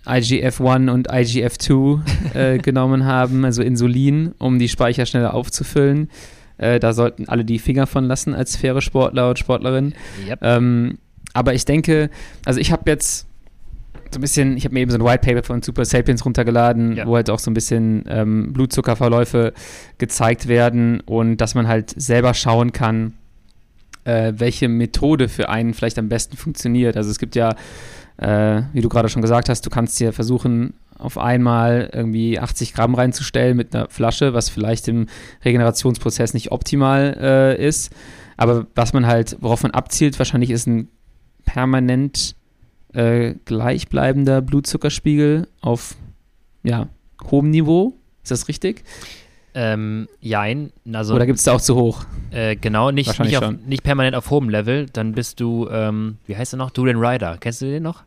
IGF-1 und IGF-2 äh, genommen haben, also Insulin, um die Speicher schneller aufzufüllen. Äh, da sollten alle die Finger von lassen als faire Sportler und Sportlerinnen. Yep. Ähm, aber ich denke, also ich habe jetzt so ein bisschen, ich habe mir eben so ein White Paper von Super Sapiens runtergeladen, ja. wo halt auch so ein bisschen ähm, Blutzuckerverläufe gezeigt werden und dass man halt selber schauen kann, äh, welche Methode für einen vielleicht am besten funktioniert. Also es gibt ja, äh, wie du gerade schon gesagt hast, du kannst dir versuchen, auf einmal irgendwie 80 Gramm reinzustellen mit einer Flasche, was vielleicht im Regenerationsprozess nicht optimal äh, ist. Aber was man halt, worauf man abzielt, wahrscheinlich ist ein permanent äh, gleichbleibender Blutzuckerspiegel auf ja, hohem Niveau. Ist das richtig? Ähm, jein. Also, Oder gibt es da auch zu hoch? Äh, genau, nicht, nicht, auf, nicht, permanent auf hohem Level. Dann bist du, ähm, wie heißt er noch? Duran Ryder. Kennst du den noch?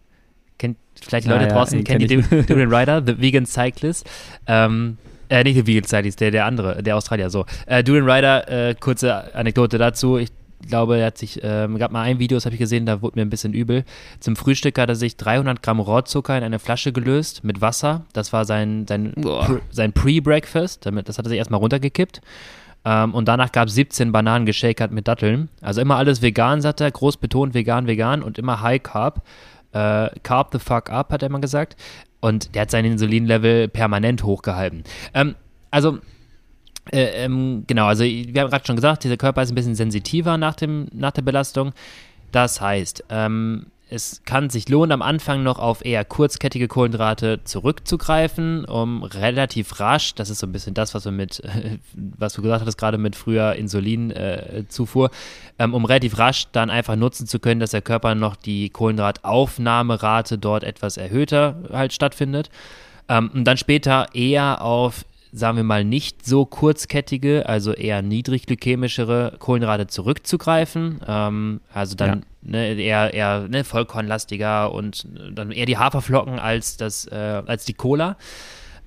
Kennt, vielleicht die Leute ja, draußen kennen die kenn ich. Duran Rider, The Vegan Cyclist. Ähm, äh, nicht The Vegan Cyclist, der, der andere, der Australier, so. Äh, Duran Rider, äh, kurze Anekdote dazu. Ich glaube, er hat sich, ähm, gab mal ein Video, das habe ich gesehen, da wurde mir ein bisschen übel. Zum Frühstück hat er sich 300 Gramm Rohrzucker in eine Flasche gelöst mit Wasser. Das war sein, sein, Boah. Sein Pre-Breakfast. Das hat er sich erstmal runtergekippt. Ähm, und danach gab es 17 Bananen geshakert mit Datteln. Also immer alles vegan, sagt er, groß betont vegan, vegan und immer High Carb. Äh, carb the fuck up, hat er immer gesagt. Und der hat sein Insulinlevel permanent hochgehalten. Ähm, also, äh, ähm, genau, also wir haben gerade schon gesagt, dieser Körper ist ein bisschen sensitiver nach, dem, nach der Belastung. Das heißt, ähm, es kann sich lohnen, am Anfang noch auf eher kurzkettige Kohlenhydrate zurückzugreifen, um relativ rasch, das ist so ein bisschen das, was wir mit, was du gesagt hattest, gerade mit früher Insulinzufuhr, ähm, um relativ rasch dann einfach nutzen zu können, dass der Körper noch die Kohlenhydrataufnahmerate dort etwas erhöhter halt stattfindet. Ähm, und dann später eher auf, sagen wir mal, nicht so kurzkettige, also eher niedrigglykämischere Kohlenhydrate zurückzugreifen. Ähm, also dann ne, eher, eher ne, vollkornlastiger und äh, dann eher die Haferflocken als, das, äh, als die Cola.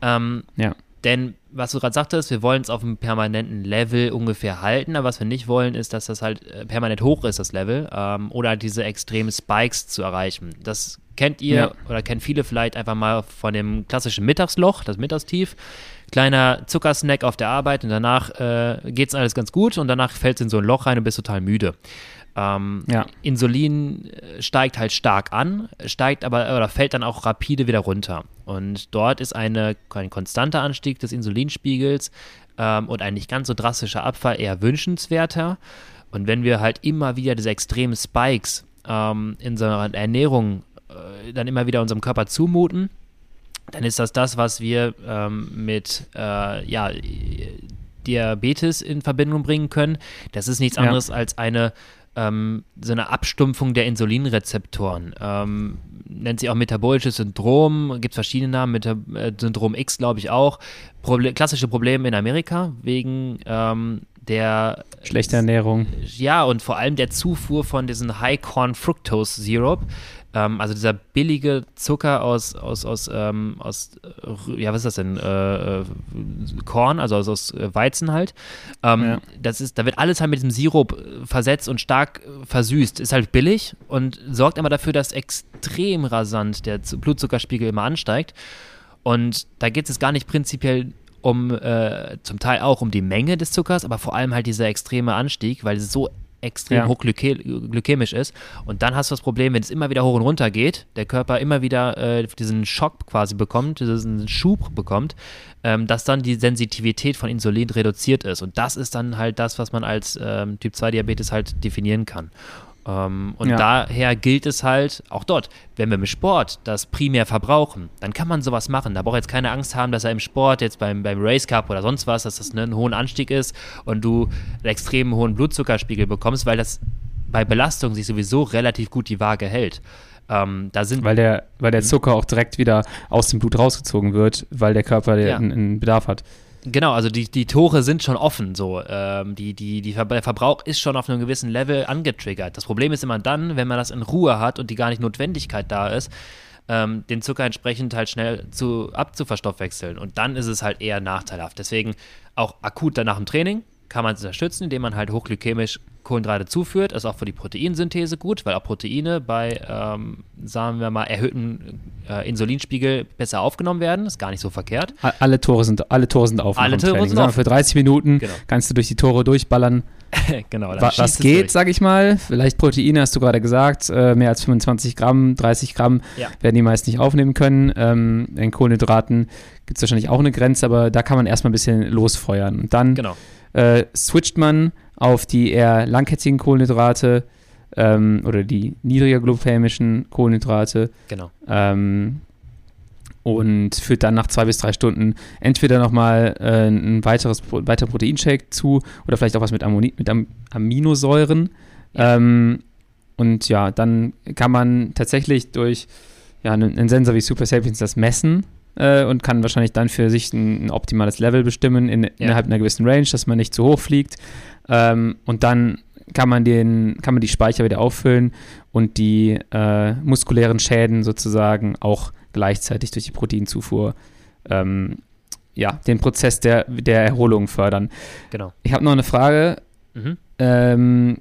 Ähm, Ja. denn was du gerade sagtest, wir wollen es auf einem permanenten Level ungefähr halten, aber was wir nicht wollen, ist, dass das halt äh, permanent hoch ist, das Level, ähm, oder halt diese extremen Spikes zu erreichen. Das kennt ihr Ja. oder kennen viele vielleicht einfach mal von dem klassischen Mittagsloch, das Mittagstief. Kleiner Zuckersnack auf der Arbeit und danach äh, geht es alles ganz gut und danach fällt es in so ein Loch rein und bist total müde. Ähm, Ja. Insulin äh, steigt halt stark an, steigt aber oder fällt dann auch rapide wieder runter. Und dort ist eine, ein konstanter Anstieg des Insulinspiegels ähm, und ein nicht ganz so drastischer Abfall eher wünschenswerter. Und wenn wir halt immer wieder diese extremen Spikes ähm, in unserer Ernährung äh, dann immer wieder unserem Körper zumuten, dann ist das das, was wir ähm, mit äh, ja, Diabetes in Verbindung bringen können. Das ist nichts Ja. anderes als eine ähm, so eine Abstumpfung der Insulinrezeptoren. Ähm, nennt sich auch metabolisches Syndrom, gibt es verschiedene Namen, Meta äh, Syndrom X glaube ich auch. Proble klassische Probleme in Amerika wegen ähm, der Schlechte Ernährung. ja, und vor allem der Zufuhr von diesen High Corn Fructose Syrup, ähm, also dieser billige Zucker aus, aus, aus, ähm, aus äh, ja, was ist das denn? Äh, äh, Korn, also aus, aus äh, Weizen halt. Ähm, Ja. das ist, da wird alles halt mit diesem Sirup versetzt und stark versüßt. Ist halt billig und sorgt aber dafür, dass extrem rasant der Blutzuckerspiegel immer ansteigt. Und da geht es gar nicht prinzipiell um, äh, zum Teil auch um die Menge des Zuckers, aber vor allem halt dieser extreme Anstieg, weil es so extrem Ja. hochglykämisch ist. Und dann hast du das Problem, wenn es immer wieder hoch und runter geht, der Körper immer wieder äh, diesen Schock quasi bekommt, diesen Schub bekommt, ähm, dass dann die Sensitivität von Insulin reduziert ist. Und das ist dann halt das, was man als ähm, Typ-2-Diabetes halt definieren kann. Ähm, und Ja. daher gilt es halt, auch dort, wenn wir im Sport das primär verbrauchen, dann kann man sowas machen. Da braucht jetzt keine Angst haben, dass er im Sport, jetzt beim, beim Race Cup oder sonst was, dass das ne, einen hohen Anstieg ist und du einen extrem hohen Blutzuckerspiegel bekommst, weil das bei Belastung sich sowieso relativ gut die Waage hält. Ähm, da sind Weil der, weil Mhm. der Zucker auch direkt wieder aus dem Blut rausgezogen wird, weil der Körper Ja. einen, einen Bedarf hat. Genau, also die, die Tore sind schon offen so. Ähm, die, die, die Ver der Verbrauch ist schon auf einem gewissen Level angetriggert. Das Problem ist immer dann, wenn man das in Ruhe hat und die gar nicht Notwendigkeit da ist, ähm, den Zucker entsprechend halt schnell zu, abzuverstoffwechseln. Und dann ist es halt eher nachteilhaft. Deswegen auch akut danach im Training kann man es unterstützen, indem man halt hochglykämisch Kohlenhydrate zuführt. Ist auch für die Proteinsynthese gut, weil auch Proteine bei, ähm, sagen wir mal, erhöhten äh, Insulinspiegel besser aufgenommen werden. Ist gar nicht so verkehrt. Alle Tore sind, alle Tore sind offen Alle Tore Training. sind offen. Für 30 Minuten Genau. kannst du durch die Tore durchballern. genau. dann Wa was geht, durch. sag ich mal. Vielleicht Proteine, hast du gerade gesagt. Äh, mehr als 25 Gramm, 30 Gramm Ja. werden die meist nicht aufnehmen können. Ähm, in Kohlenhydraten gibt es wahrscheinlich auch eine Grenze, aber da kann man erstmal ein bisschen losfeuern. Und dann Genau. äh, switcht man auf die eher langkettigen Kohlenhydrate ähm, oder die niedriger glykämischen Kohlenhydrate Genau. ähm, und führt dann nach zwei bis drei Stunden entweder nochmal äh, ein weiteres Pro weiteren Proteinshake zu oder vielleicht auch was mit, Ammoni mit Am Aminosäuren. Ähm, und ja, dann kann man tatsächlich durch ja, einen, einen Sensor wie Super Sapiens das messen äh, und kann wahrscheinlich dann für sich ein, ein optimales Level bestimmen in, innerhalb einer gewissen Range, dass man nicht zu hoch fliegt. Ähm, und dann kann man, den, kann man die Speicher wieder auffüllen und die äh, muskulären Schäden sozusagen auch gleichzeitig durch die Proteinzufuhr ähm, ja, den Prozess der, der Erholung fördern. Genau. Ich habe noch eine Frage. Mhm. Ähm,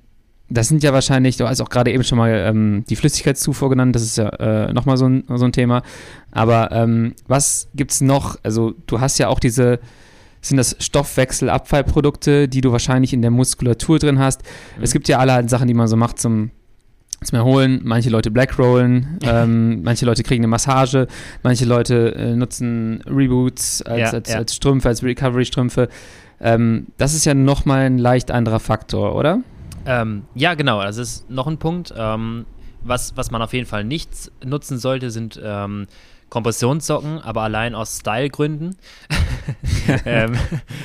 das sind ja wahrscheinlich, du hast auch gerade eben schon mal ähm, die Flüssigkeitszufuhr genannt, das ist ja äh, nochmal so ein, so ein Thema. Aber ähm, was gibt es noch? Also, du hast ja auch diese, sind das Stoffwechselabfallprodukte, die du wahrscheinlich in der Muskulatur drin hast. Mhm. Es gibt ja allerhand Sachen, die man so macht zum, zum Erholen. Manche Leute Blackrollen, ähm, manche Leute kriegen eine Massage, manche Leute äh, nutzen Reboots als, ja, als, ja. als Strümpfe, als Recovery-Strümpfe. Ähm, das ist ja nochmal ein leicht anderer Faktor, oder? Ähm, ja, genau. Das ist noch ein Punkt. Ähm, was, was man auf jeden Fall nicht nutzen sollte, sind ähm, Kompressionssocken, aber allein aus Stylegründen ähm,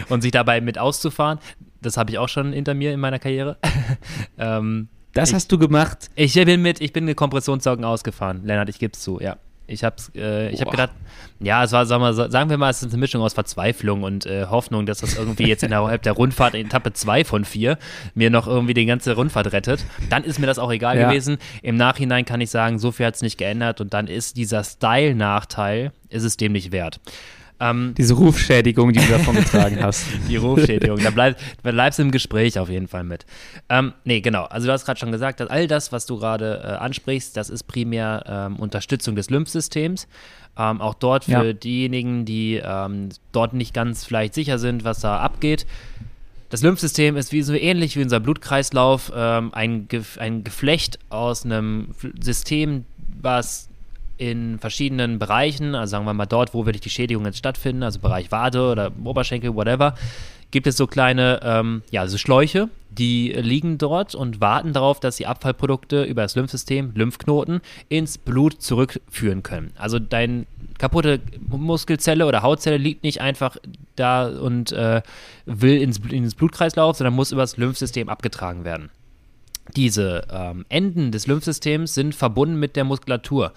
und sich dabei mit auszufahren. Das habe ich auch schon hinter mir in meiner Karriere. ähm, das ich, hast du gemacht? Ich bin mit, ich bin mit Kompressionssocken ausgefahren. Lennart, ich gebe es zu, ja. Ich habe äh, ich hab gedacht, ja, es war, sagen wir, sagen wir mal, es ist eine Mischung aus Verzweiflung und äh, Hoffnung, dass das irgendwie jetzt innerhalb der Rundfahrt in Etappe 2 von 4 mir noch irgendwie die ganze Rundfahrt rettet. Dann ist mir das auch egal ja. gewesen. Im Nachhinein kann ich sagen, so viel hat es nicht geändert und dann ist dieser Style-Nachteil, ist es dem nicht wert. Ähm, Diese Rufschädigung, die du davon getragen hast. Die Rufschädigung, da bleib, bleibst du im Gespräch auf jeden Fall mit. Ähm, nee, genau. Also du hast gerade schon gesagt, dass all das, was du gerade äh, ansprichst, das ist primär ähm, Unterstützung des Lymphsystems. Ähm, auch dort für ja. diejenigen, die ähm, dort nicht ganz vielleicht sicher sind, was da abgeht. Das Lymphsystem ist wie so ähnlich wie unser Blutkreislauf, ähm, ein, Ge ein Geflecht aus einem System, was in verschiedenen Bereichen, also sagen wir mal dort, wo wirklich die Schädigungen stattfinden, also Bereich Wade oder Oberschenkel, whatever, gibt es so kleine, ähm, ja, also Schläuche, die liegen dort und warten darauf, dass die Abfallprodukte über das Lymphsystem, Lymphknoten, ins Blut zurückführen können. Also deine kaputte Muskelzelle oder Hautzelle liegt nicht einfach da und äh, will ins, ins Blutkreislauf, sondern muss über das Lymphsystem abgetragen werden. Diese ähm, Enden des Lymphsystems sind verbunden mit der Muskulatur.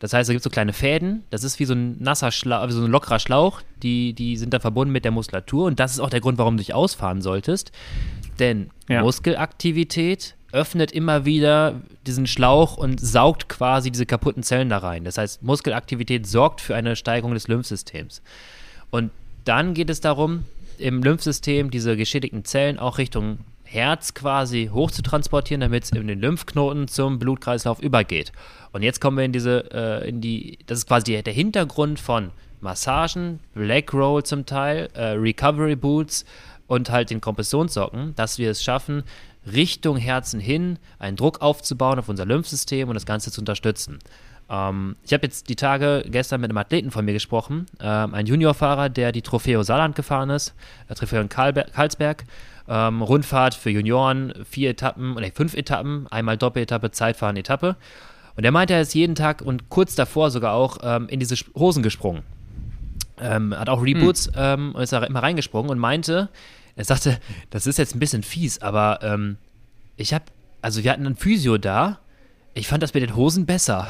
Das heißt, da gibt es so kleine Fäden, das ist wie so ein nasser Schlauch, wie so ein lockerer Schlauch, die, die sind da verbunden mit der Muskulatur und das ist auch der Grund, warum du dich ausfahren solltest. Denn ja. Muskelaktivität öffnet immer wieder diesen Schlauch und saugt quasi diese kaputten Zellen da rein. Das heißt, Muskelaktivität sorgt für eine Steigerung des Lymphsystems. Und dann geht es darum, im Lymphsystem diese geschädigten Zellen auch Richtung Herz quasi hoch zu transportieren, damit es in den Lymphknoten zum Blutkreislauf übergeht. Und jetzt kommen wir in diese, äh, in die, das ist quasi der, Hintergrund von Massagen, Black Roll zum Teil, äh, Recovery Boots und halt den Kompressionssocken, dass wir es schaffen, Richtung Herzen hin einen Druck aufzubauen auf unser Lymphsystem und das Ganze zu unterstützen. Ähm, ich habe jetzt die Tage gestern mit einem Athleten von mir gesprochen, ähm, ein Juniorfahrer, der die Trofeo Saarland gefahren ist, äh, Trofeo in Karlsberg ähm, Rundfahrt für Junioren, vier Etappen, oder fünf Etappen, einmal Doppeletappe, Zeitfahren, Etappe. Und er meinte, er ist jeden Tag und kurz davor sogar auch ähm, in diese Hosen gesprungen. Ähm, hat auch Reboots hm. ähm, und ist da immer reingesprungen und meinte, er sagte, das ist jetzt ein bisschen fies, aber ähm, ich habe, also wir hatten einen Physio da, ich fand das mit den Hosen besser.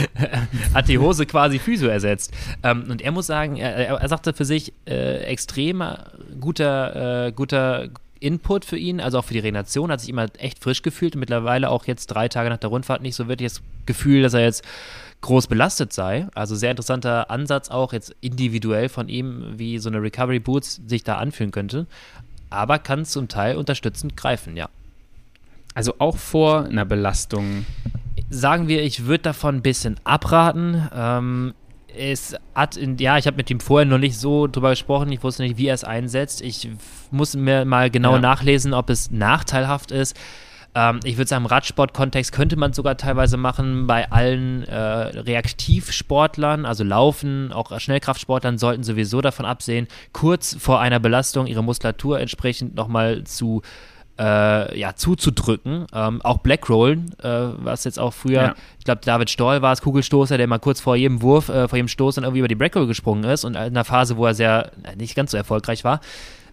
Hat die Hose quasi Physio ersetzt. Ähm, und er muss sagen, er, er sagte für sich, äh, extremer guter, äh, guter Input für ihn, also auch für die Regeneration, hat sich immer echt frisch gefühlt und mittlerweile auch jetzt drei Tage nach der Rundfahrt nicht so wirklich das Gefühl, dass er jetzt groß belastet sei. Also sehr interessanter Ansatz auch jetzt individuell von ihm, wie so eine Recovery Boots sich da anfühlen könnte. Aber kann zum Teil unterstützend greifen, ja. Also auch vor einer Belastung. Sagen wir, ich würde davon ein bisschen abraten. Ähm, es hat in, ja, ich habe mit ihm vorher noch nicht so drüber gesprochen. Ich wusste nicht, wie er es einsetzt. Ich muss mir mal genau ja. nachlesen, ob es nachteilhaft ist. Ähm, ich würde sagen, im Radsport-Kontext könnte man sogar teilweise machen. Bei allen äh, Reaktivsportlern, also Laufen, auch Schnellkraftsportlern, sollten sowieso davon absehen, kurz vor einer Belastung ihre Muskulatur entsprechend nochmal zu äh, ja, zuzudrücken. Ähm, auch Blackrollen, äh, was jetzt auch früher, ja. ich glaube, David Stoll war es, Kugelstoßer, der mal kurz vor jedem Wurf, äh, vor jedem Stoß dann irgendwie über die Blackroll gesprungen ist und in einer Phase, wo er sehr, nicht ganz so erfolgreich war.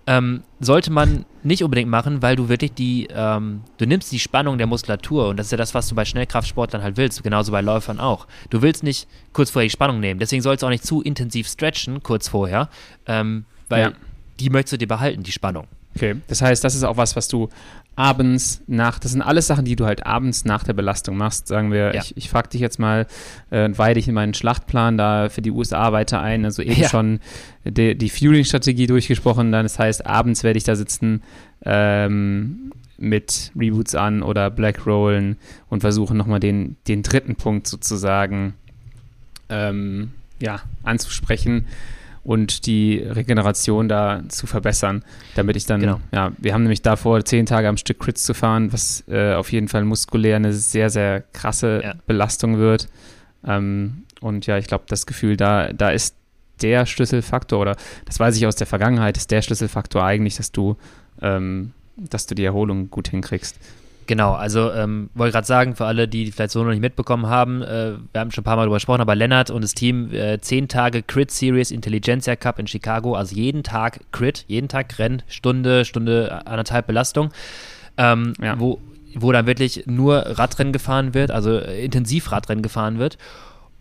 Ähm, sollte man nicht unbedingt machen, weil du wirklich die, ähm, du nimmst die Spannung der Muskulatur und das ist ja das, was du bei Schnellkraftsportlern halt willst, genauso bei Läufern auch. Du willst nicht kurz vorher die Spannung nehmen, deswegen sollst du auch nicht zu intensiv stretchen, kurz vorher, ähm, weil ja. die möchtest du dir behalten, die Spannung. Okay, das heißt, das ist auch was, was du abends nach, das sind alles Sachen, die du halt abends nach der Belastung machst. Sagen wir, Ja. ich, ich frage dich jetzt mal, äh, weihe dich in meinen Schlachtplan da für die USA weiter ein. Also eben Ja. schon die, die Fueling-Strategie durchgesprochen. Dann, das heißt, abends werde ich da sitzen ähm, mit Reboots an oder Black Rollen und versuchen nochmal den, den dritten Punkt sozusagen ähm, ja, anzusprechen und die Regeneration da zu verbessern, damit ich dann, Genau. ja, wir haben nämlich davor, zehn Tage am Stück Crits zu fahren, was äh, auf jeden Fall muskulär eine sehr, sehr krasse Ja. Belastung wird. Ähm, und ja, ich glaube, das Gefühl, da, da ist der Schlüsselfaktor, oder das weiß ich aus der Vergangenheit, ist der Schlüsselfaktor eigentlich, dass du, ähm, dass du die Erholung gut hinkriegst. Genau, also ähm, wollte gerade sagen, für alle, die vielleicht so noch nicht mitbekommen haben, äh, wir haben schon ein paar Mal darüber gesprochen, aber Lennart und das Team, äh, zehn Tage Crit Series Intelligentsia Cup in Chicago, also jeden Tag Crit, jeden Tag Rennen, Stunde, Stunde, anderthalb Belastung, ähm, Ja. wo, wo dann wirklich nur Radrennen gefahren wird, also äh, intensiv Radrennen gefahren wird.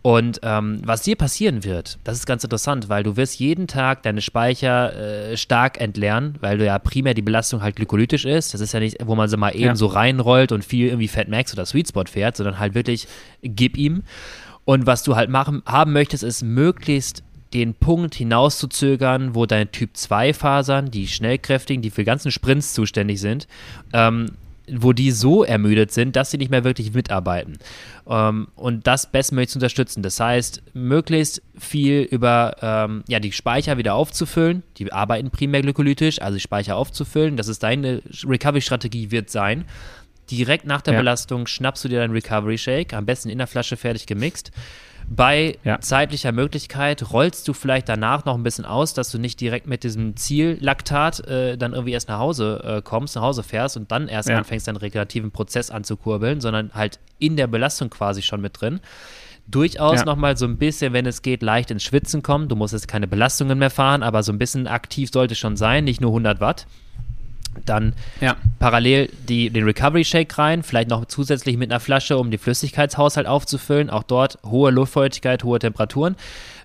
Und ähm, was dir passieren wird, das ist ganz interessant, weil du wirst jeden Tag deine Speicher äh, stark entleeren, weil du ja primär die Belastung halt glykolytisch ist. Das ist ja nicht, wo man sie mal eben Ja. so reinrollt und viel irgendwie Fat Max oder Sweet Spot fährt, sondern halt wirklich gib ihm. Und was du halt machen, haben möchtest, ist möglichst den Punkt hinauszuzögern, wo deine Typ 2 Fasern, die schnellkräftigen, die für ganzen Sprints zuständig sind, ähm, wo die so ermüdet sind, dass sie nicht mehr wirklich mitarbeiten. Ähm, und das bestmöglich zu unterstützen. Das heißt, möglichst viel über ähm, ja, die Speicher wieder aufzufüllen. Die arbeiten primär glykolytisch, also die Speicher aufzufüllen. Das ist deine Recovery-Strategie wird sein. Direkt nach der Ja. Belastung schnappst du dir deinen Recovery Shake, am besten in der Flasche fertig gemixt. Bei Ja. zeitlicher Möglichkeit rollst du vielleicht danach noch ein bisschen aus, dass du nicht direkt mit diesem Ziellaktat äh, dann irgendwie erst nach Hause äh, kommst, nach Hause fährst und dann erst Ja. anfängst, deinen regenerativen Prozess anzukurbeln, sondern halt in der Belastung quasi schon mit drin. Durchaus Ja. nochmal so ein bisschen, wenn es geht, leicht ins Schwitzen kommen. Du musst jetzt keine Belastungen mehr fahren, aber so ein bisschen aktiv sollte schon sein, nicht nur 100 Watt. Dann Ja, parallel die, den Recovery Shake rein, vielleicht noch zusätzlich mit einer Flasche, um den Flüssigkeitshaushalt aufzufüllen. Auch dort hohe Luftfeuchtigkeit, hohe Temperaturen,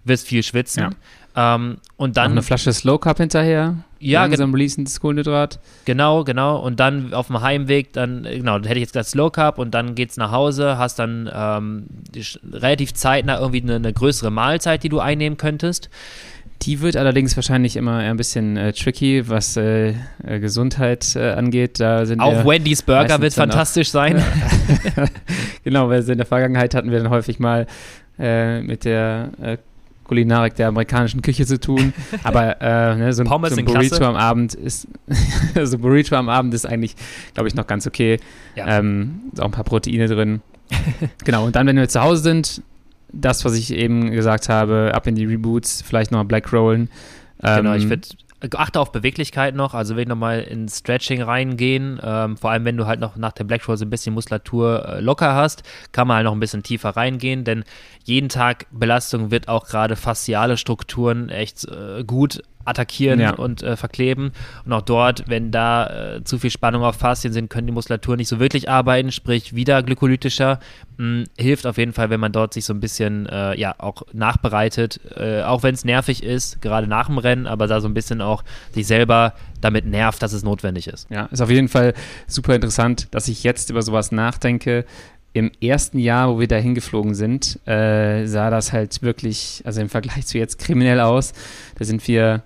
wirst viel schwitzen. Ähm, und noch dann, eine Flasche Slow Cup hinterher. Ja, langsam releasen das Kohlenhydrat. genau, genau. Und dann auf dem Heimweg, dann, genau, dann hätte ich jetzt gesagt Slow Cup und dann geht's nach Hause, hast dann ähm, relativ zeitnah irgendwie eine, eine größere Mahlzeit, die du einnehmen könntest. Die wird allerdings wahrscheinlich immer eher ein bisschen äh, tricky, was äh, äh, Gesundheit äh, angeht. Da sind Auch Wendy's Burger wird dann auch- fantastisch sein. genau, weil in der Vergangenheit hatten wir dann häufig mal äh, mit der äh, Kulinarik der amerikanischen Küche zu tun. Aber äh, ne, so ein, so ein in Klasse. Burrito am Abend ist so ein Burrito am Abend ist eigentlich, glaube ich, noch ganz okay. Ja. Ähm, ist auch ein paar Proteine drin. genau, und dann, wenn wir zu Hause sind, das, was ich eben gesagt habe, ab in die Reboots, vielleicht nochmal Black Rollen. Genau, ich Ähm, würde achte auf Beweglichkeit noch, also will ich nochmal ins Stretching reingehen, ähm, vor allem wenn du halt noch nach der Black Roll so ein bisschen Muskulatur äh, locker hast, kann man halt noch ein bisschen tiefer reingehen, denn jeden Tag Belastung wird auch gerade fasziale Strukturen echt äh, gut attackieren Ja. und äh, verkleben. Und auch dort, wenn da äh, zu viel Spannung auf Faszien sind, können die Muskulatur nicht so wirklich arbeiten, sprich wieder glykolytischer. Mh, hilft auf jeden Fall, wenn man dort sich so ein bisschen äh, ja auch nachbereitet, äh, auch wenn es nervig ist, gerade nach dem Rennen, aber da so ein bisschen auch sich selber damit nervt, dass es notwendig ist. Ja, ist auf jeden Fall super interessant, dass ich jetzt über sowas nachdenke. Im ersten Jahr, wo wir da hingeflogen sind, äh, sah das halt wirklich, also im Vergleich zu jetzt kriminell aus. Da sind wir,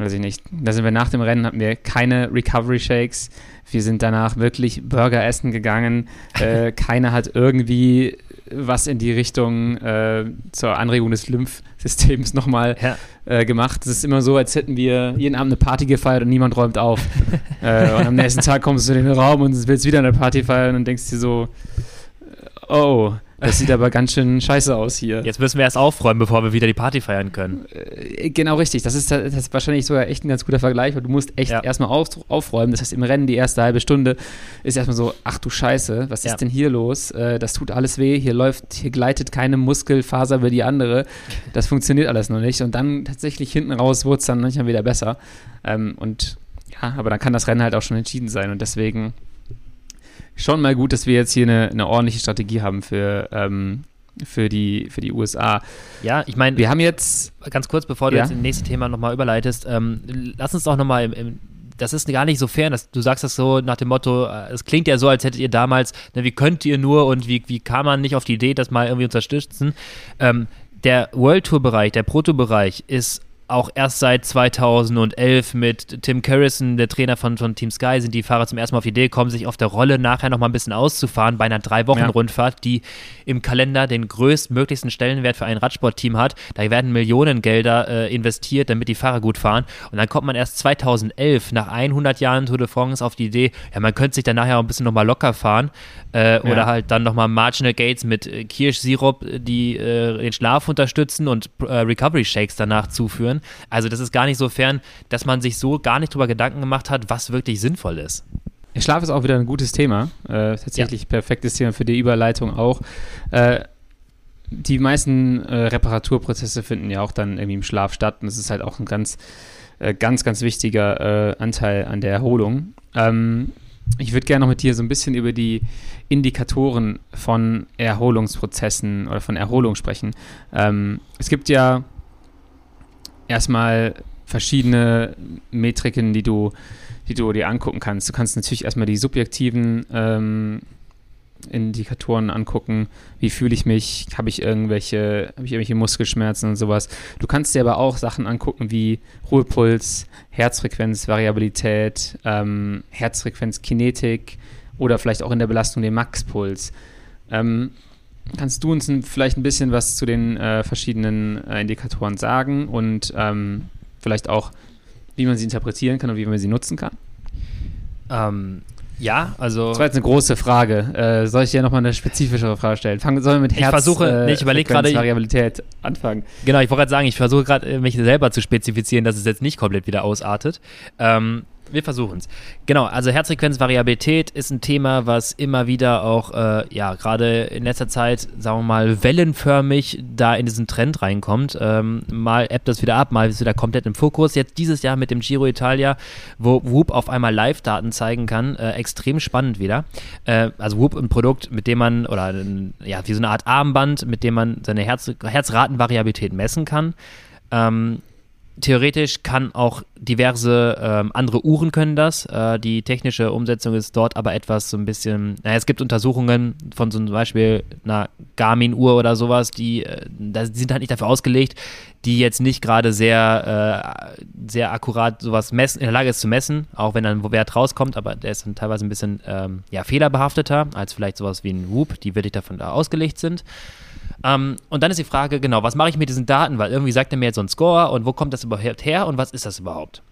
weiß ich nicht, da sind wir nach dem Rennen, hatten wir keine Recovery Shakes. Wir sind danach wirklich Burger essen gegangen. Äh, keiner hat irgendwie was in die Richtung äh, zur Anregung des Lymphsystems nochmal Ja. äh, gemacht. Es ist immer so, als hätten wir jeden Abend eine Party gefeiert und niemand räumt auf. äh, und am nächsten Tag kommst du in den Raum und willst wieder eine Party feiern und denkst dir so, äh, oh, das sieht aber ganz schön scheiße aus hier. Jetzt müssen wir erst aufräumen, bevor wir wieder die Party feiern können. Äh, Genau richtig. Das ist, das ist wahrscheinlich sogar echt ein ganz guter Vergleich, weil du musst echt Ja. erstmal auf, aufräumen. Das heißt, im Rennen die erste halbe Stunde ist erstmal so, ach du Scheiße, was Ja. ist denn hier los? Äh, das tut alles weh, hier läuft, hier gleitet keine Muskelfaser über die andere. Das funktioniert alles noch nicht. Und dann tatsächlich hinten raus wurde es dann manchmal wieder besser. Ähm, und ja, aber dann kann das Rennen halt auch schon entschieden sein. Und deswegen schon mal gut, dass wir jetzt hier eine, eine ordentliche Strategie haben für, ähm, für, die, für die USA. Ja, ich meine, Wir haben jetzt ganz kurz, bevor du Ja. jetzt ins nächste Thema nochmal überleitest, ähm, lass uns doch nochmal im, im das ist gar nicht so fair. Dass, du sagst das so nach dem Motto, äh, es klingt ja so, als hättet ihr damals, ne, wie könnt ihr nur und wie, wie kam man nicht auf die Idee, das mal irgendwie unterstützen. Ähm, der World Tour Bereich, der Proto Bereich ist auch erst seit 2011 mit Tim Carrison, der Trainer von, von Team Sky, sind die Fahrer zum ersten Mal auf die Idee gekommen, sich auf der Rolle nachher noch mal ein bisschen auszufahren bei einer Drei-Wochen-Rundfahrt, ja. die im Kalender den größtmöglichsten Stellenwert für ein Radsportteam hat. Da werden Millionen Gelder äh, investiert, damit die Fahrer gut fahren. Und dann kommt man erst 2011, nach 100 Jahren Tour de France, auf die Idee, ja, man könnte sich dann nachher auch ein bisschen noch mal locker fahren. Äh, ja. Oder halt dann noch mal Marginal Gates mit äh, Kirschsirup, die äh, den Schlaf unterstützen und äh, Recovery Shakes danach zuführen. Also das ist gar nicht so fern, dass man sich so gar nicht drüber Gedanken gemacht hat, was wirklich sinnvoll ist. Schlaf ist auch wieder ein gutes Thema. Äh, tatsächlich ja. perfektes Thema für die Überleitung auch. Äh, die meisten äh, Reparaturprozesse finden ja auch dann irgendwie im Schlaf statt und das ist halt auch ein ganz, äh, ganz, ganz wichtiger äh, Anteil an der Erholung. Ähm, ich würde gerne noch mit dir so ein bisschen über die Indikatoren von Erholungsprozessen oder von Erholung sprechen. Ähm, es gibt ja erstmal verschiedene Metriken, die du, die du dir angucken kannst. Du kannst natürlich erstmal die subjektiven ähm, Indikatoren angucken. Wie fühle ich mich? Habe ich irgendwelche, habe ich irgendwelche Muskelschmerzen und sowas? Du kannst dir aber auch Sachen angucken wie Ruhepuls, Herzfrequenz, Variabilität, ähm, Herzfrequenz, Kinetik oder vielleicht auch in der Belastung den Maxpuls. Ähm, Kannst du uns vielleicht ein bisschen was zu den äh, verschiedenen äh, Indikatoren sagen und ähm, vielleicht auch, wie man sie interpretieren kann und wie man sie nutzen kann? Ähm, ja, also. Das war jetzt eine große Frage. Äh, soll ich dir nochmal eine spezifischere Frage stellen? Fangen sollen wir mit Herz, ich versuche, äh, nee, ich überlege gerade Variabilität anfangen. Genau, ich wollte gerade sagen, ich versuche gerade äh, mich selber zu spezifizieren, dass es jetzt nicht komplett wieder ausartet. Ähm, wir versuchen es. Genau, also Herzfrequenzvariabilität ist ein Thema, was immer wieder auch, äh, ja, gerade in letzter Zeit, sagen wir mal, wellenförmig da in diesen Trend reinkommt. Ähm, mal ebbt das wieder ab, mal ist wieder komplett im Fokus. Jetzt dieses Jahr mit dem Giro Italia, wo Whoop auf einmal Live-Daten zeigen kann, äh, extrem spannend wieder. Äh, also Whoop ein Produkt, mit dem man, oder ja, wie so eine Art Armband, mit dem man seine Herz Herzratenvariabilität messen kann. Ähm, theoretisch kann auch diverse ähm, andere Uhren können das. Äh, die technische Umsetzung ist dort aber etwas so ein bisschen, naja, es gibt Untersuchungen von so zum Beispiel einer Garmin-Uhr oder sowas, die, äh, die sind halt nicht dafür ausgelegt, die jetzt nicht gerade sehr, äh, sehr akkurat sowas messen, in der Lage ist zu messen, auch wenn dann Wert rauskommt, aber der ist dann teilweise ein bisschen ähm, ja, fehlerbehafteter als vielleicht sowas wie ein Whoop, die wirklich davon da ausgelegt sind. Ähm, und dann ist die Frage, genau, was mache ich mit diesen Daten? Weil irgendwie sagt er mir jetzt so ein Score und wo kommt das überhaupt her und was ist das überhaupt?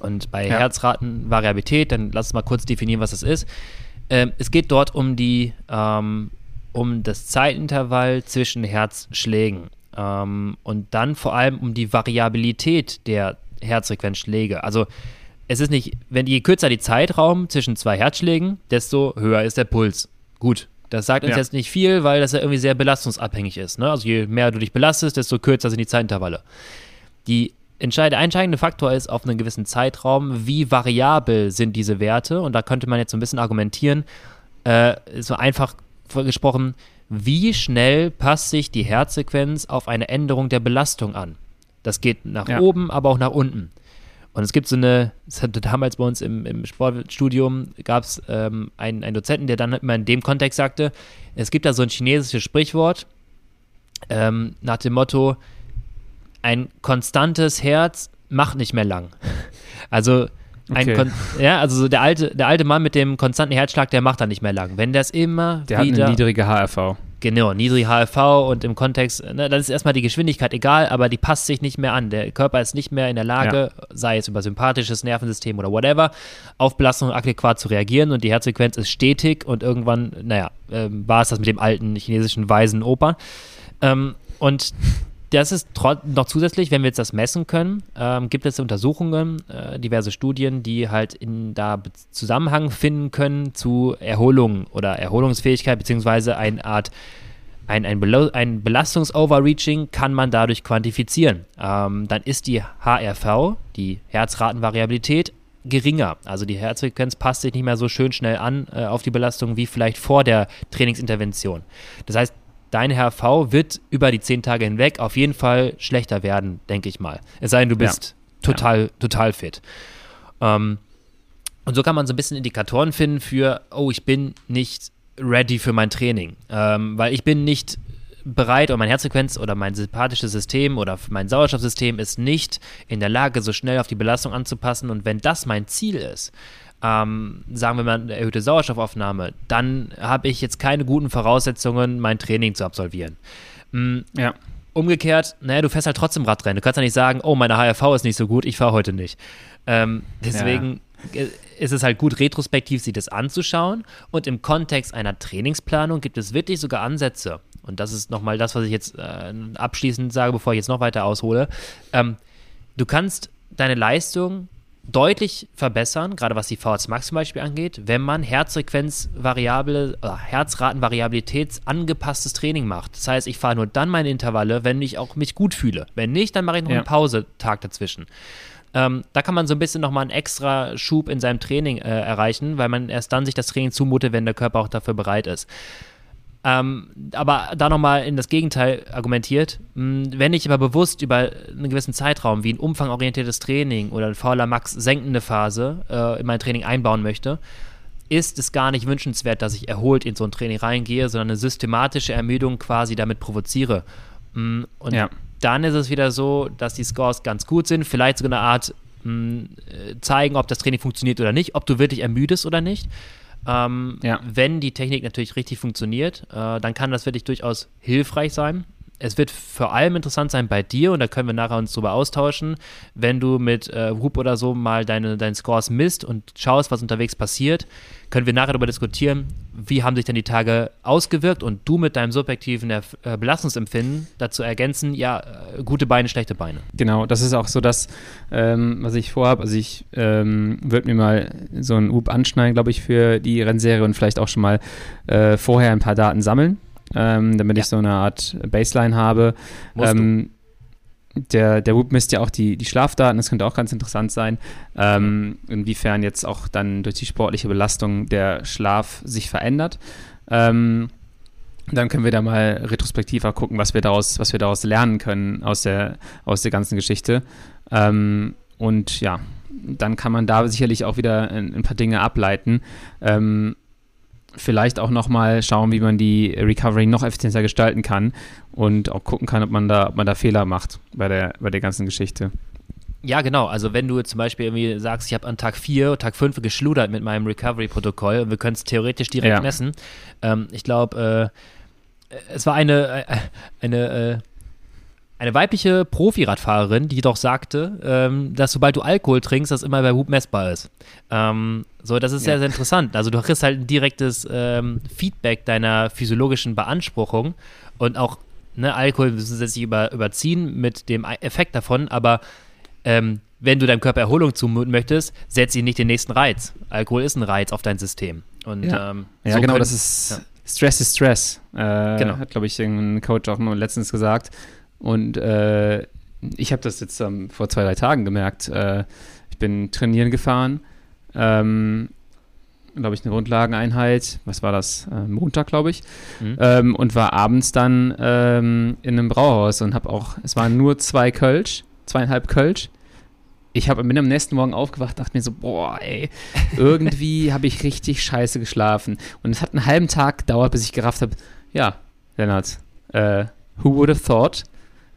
Und bei ja. Herzratenvariabilität, dann lass uns mal kurz definieren, was das ist. Ähm, es geht dort um die, ähm, um das Zeitintervall zwischen Herzschlägen ähm, und dann vor allem um die Variabilität der Herzfrequenzschläge. Also es ist nicht, wenn je kürzer die Zeitraum zwischen zwei Herzschlägen, desto höher ist der Puls. Gut, das sagt uns ja. jetzt nicht viel, weil das ja irgendwie sehr belastungsabhängig ist. Ne? Also je mehr du dich belastest, desto kürzer sind die Zeitintervalle. Die entscheidende, entscheidende Faktor ist auf einen gewissen Zeitraum, wie variabel sind diese Werte. Und da könnte man jetzt so ein bisschen argumentieren, äh, so einfach gesprochen, wie schnell passt sich die Herzsequenz auf eine Änderung der Belastung an? Das geht nach ja. oben, aber auch nach unten. Und es gibt so eine, es hatte damals bei uns im, im Sportstudium, gab es ähm, einen, einen Dozenten, der dann immer in dem Kontext sagte, es gibt da so ein chinesisches Sprichwort ähm, nach dem Motto, ein konstantes Herz macht nicht mehr lang. Also Okay. ja, also so der alte, der alte Mann mit dem konstanten Herzschlag, der macht da nicht mehr lang. Wenn das immer der wieder... Der hat eine niedrige HRV. Genau, niedrige HRV und im Kontext, ne, dann ist erstmal die Geschwindigkeit egal, aber die passt sich nicht mehr an. Der Körper ist nicht mehr in der Lage, ja. sei es über sympathisches Nervensystem oder whatever, auf Belastung adäquat zu reagieren und die Herzfrequenz ist stetig und irgendwann, naja, ähm, war es das mit dem alten chinesischen weisen Opa. Ähm, und das ist noch zusätzlich, wenn wir jetzt das messen können, ähm, gibt es Untersuchungen, äh, diverse Studien, die halt in da Zusammenhang finden können zu Erholung oder Erholungsfähigkeit, beziehungsweise eine Art ein, ein, Bel ein Belastungs-Overreaching kann man dadurch quantifizieren. Ähm, dann ist die HRV, die Herzratenvariabilität, geringer. Also die Herzfrequenz passt sich nicht mehr so schön schnell an äh, auf die Belastung wie vielleicht vor der Trainingsintervention. Das heißt, dein HRV wird über die zehn Tage hinweg auf jeden Fall schlechter werden, denke ich mal. Es sei denn, du bist ja. total, ja. total fit. Ähm, und so kann man so ein bisschen Indikatoren finden für, oh, ich bin nicht ready für mein Training, ähm, weil ich bin nicht bereit und mein Herzfrequenz oder mein sympathisches System oder mein Sauerstoffsystem ist nicht in der Lage, so schnell auf die Belastung anzupassen. Und wenn das mein Ziel ist, ähm, sagen wir mal eine erhöhte Sauerstoffaufnahme, dann habe ich jetzt keine guten Voraussetzungen, mein Training zu absolvieren. Mhm. Ja. Umgekehrt, naja, du fährst halt trotzdem Radrennen. Du kannst ja nicht sagen, oh, meine HRV ist nicht so gut, ich fahre heute nicht. Ähm, deswegen ja. ist es halt gut, retrospektiv sich das anzuschauen. Und im Kontext einer Trainingsplanung gibt es wirklich sogar Ansätze. Und das ist nochmal das, was ich jetzt äh, abschließend sage, bevor ich jetzt noch weiter aushole. Ähm, du kannst deine Leistung deutlich verbessern, gerade was die VHS Max zum Beispiel angeht, wenn man Herzfrequenzvariable, äh, Herzratenvariabilitätsangepasstes Training macht. Das heißt, ich fahre nur dann meine Intervalle, wenn ich auch mich gut fühle. Wenn nicht, dann mache ich noch ja. einen Pausetag dazwischen. Ähm, da kann man so ein bisschen nochmal einen extra Schub in seinem Training äh, erreichen, weil man erst dann sich das Training zumutet, wenn der Körper auch dafür bereit ist. Ähm, aber da nochmal in das Gegenteil argumentiert, hm, wenn ich aber bewusst über einen gewissen Zeitraum wie ein umfangorientiertes Training oder ein fauler Max senkende Phase äh, in mein Training einbauen möchte, ist es gar nicht wünschenswert, dass ich erholt in so ein Training reingehe, sondern eine systematische Ermüdung quasi damit provoziere. Hm, und ja. dann ist es wieder so, dass die Scores ganz gut sind, vielleicht sogar eine Art mh, hm, äh, zeigen, ob das Training funktioniert oder nicht, ob du wirklich ermüdest oder nicht. Ähm, ja. Wenn die Technik natürlich richtig funktioniert, äh, dann kann das wirklich durchaus hilfreich sein es wird vor allem interessant sein bei dir, und da können wir nachher uns drüber austauschen, wenn du mit äh, Whoop oder so mal deine, deine Scores misst und schaust, was unterwegs passiert, können wir nachher darüber diskutieren, wie haben sich denn die Tage ausgewirkt und du mit deinem subjektiven äh, Belastungsempfinden dazu ergänzen, ja, äh, gute Beine, schlechte Beine. Genau, das ist auch so das, ähm, was ich vorhabe. Also ich ähm, würde mir mal so ein Whoop anschneiden, glaube ich, für die Rennserie und vielleicht auch schon mal äh, vorher ein paar Daten sammeln ähm, damit ja. ich so eine Art Baseline habe. Ähm, der, der Whoop misst ja auch die, die Schlafdaten, das könnte auch ganz interessant sein, ähm, inwiefern jetzt auch dann durch die sportliche Belastung der Schlaf sich verändert. Ähm, dann können wir da mal retrospektiver gucken, was wir daraus, was wir daraus lernen können aus der, aus der ganzen Geschichte. Ähm, und ja, dann kann man da sicherlich auch wieder ein, ein paar Dinge ableiten. Ähm, vielleicht auch nochmal schauen, wie man die Recovery noch effizienter gestalten kann und auch gucken kann, ob man da, ob man da Fehler macht bei der, bei der ganzen Geschichte. Ja, genau. Also wenn du zum Beispiel irgendwie sagst, ich habe an Tag 4, Tag 5 geschludert mit meinem Recovery-Protokoll und wir können es theoretisch direkt ja. messen. Ähm, ich glaube, äh, es war eine, äh, eine äh, eine weibliche Profiradfahrerin, die doch sagte, ähm, dass sobald du Alkohol trinkst, das immer bei Whoop messbar ist. Ähm, so, das ist ja. sehr, sehr interessant. Also du kriegst halt ein direktes ähm, Feedback deiner physiologischen Beanspruchung und auch, ne, Alkohol sich über, überziehen mit dem Effekt davon, aber ähm, wenn du deinem Körper Erholung zumuten möchtest, setz ihn nicht den nächsten Reiz. Alkohol ist ein Reiz auf dein System. Und, ja, ähm, ja so genau, können, das ist ja. Stress ist Stress. Äh, genau. Hat, glaube ich, ein Coach auch nur letztens gesagt. Und äh, ich habe das jetzt ähm, vor zwei, drei Tagen gemerkt. Äh, ich bin trainieren gefahren, ähm, glaube ich, eine Grundlageneinheit, was war das? Äh, Montag, glaube ich. Mhm. Ähm, und war abends dann ähm, in einem Brauhaus und habe auch, es waren nur zwei Kölsch, zweieinhalb Kölsch. Ich hab, bin am nächsten Morgen aufgewacht, dachte mir so, boah, ey, irgendwie habe ich richtig scheiße geschlafen. Und es hat einen halben Tag gedauert, bis ich gerafft habe, ja, Lennart, äh, who would have thought?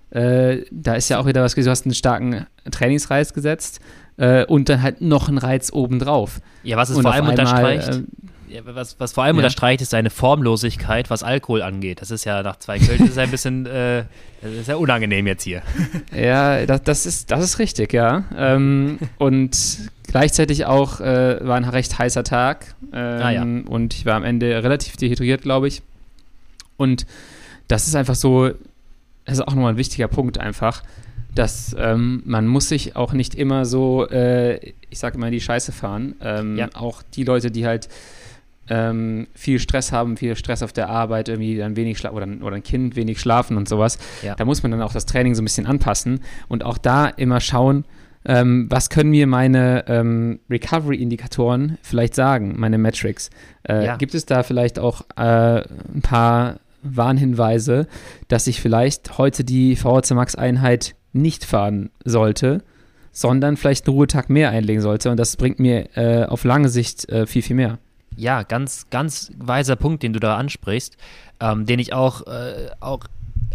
Äh, da ist ja auch wieder was, du hast einen starken Trainingsreiz gesetzt äh, und dann halt noch einen Reiz obendrauf. Ja, was es vor allem unterstreicht, äh, ja, was, was vor allem ja. unterstreicht, ist seine Formlosigkeit, was Alkohol angeht. Das ist ja nach zwei Köln ist ein bisschen, äh, das ist ja unangenehm jetzt hier. Ja, das, das, ist, das ist richtig, ja. Ähm, und gleichzeitig auch äh, war ein recht heißer Tag ähm, ah, ja. und ich war am Ende relativ dehydriert, glaube ich. Und das ist einfach so, das ist auch nochmal ein wichtiger Punkt einfach, dass ähm, man muss sich auch nicht immer so, äh, ich sage immer, die Scheiße fahren. Ähm, ja. Auch die Leute, die halt ähm, viel Stress haben, viel Stress auf der Arbeit, irgendwie dann wenig schlafen oder, oder, ein Kind wenig schlafen und sowas. Ja. Da muss man dann auch das Training so ein bisschen anpassen und auch da immer schauen, ähm, was können mir meine ähm, Recovery-Indikatoren vielleicht sagen, meine Metrics. Äh, ja. Gibt es da vielleicht auch äh, ein paar Warnhinweise, dass ich vielleicht heute die VHC Max Einheit nicht fahren sollte, sondern vielleicht einen Ruhetag mehr einlegen sollte. Und das bringt mir äh, auf lange Sicht äh, viel, viel mehr. Ja, ganz, ganz weiser Punkt, den du da ansprichst, ähm, den ich auch, äh, auch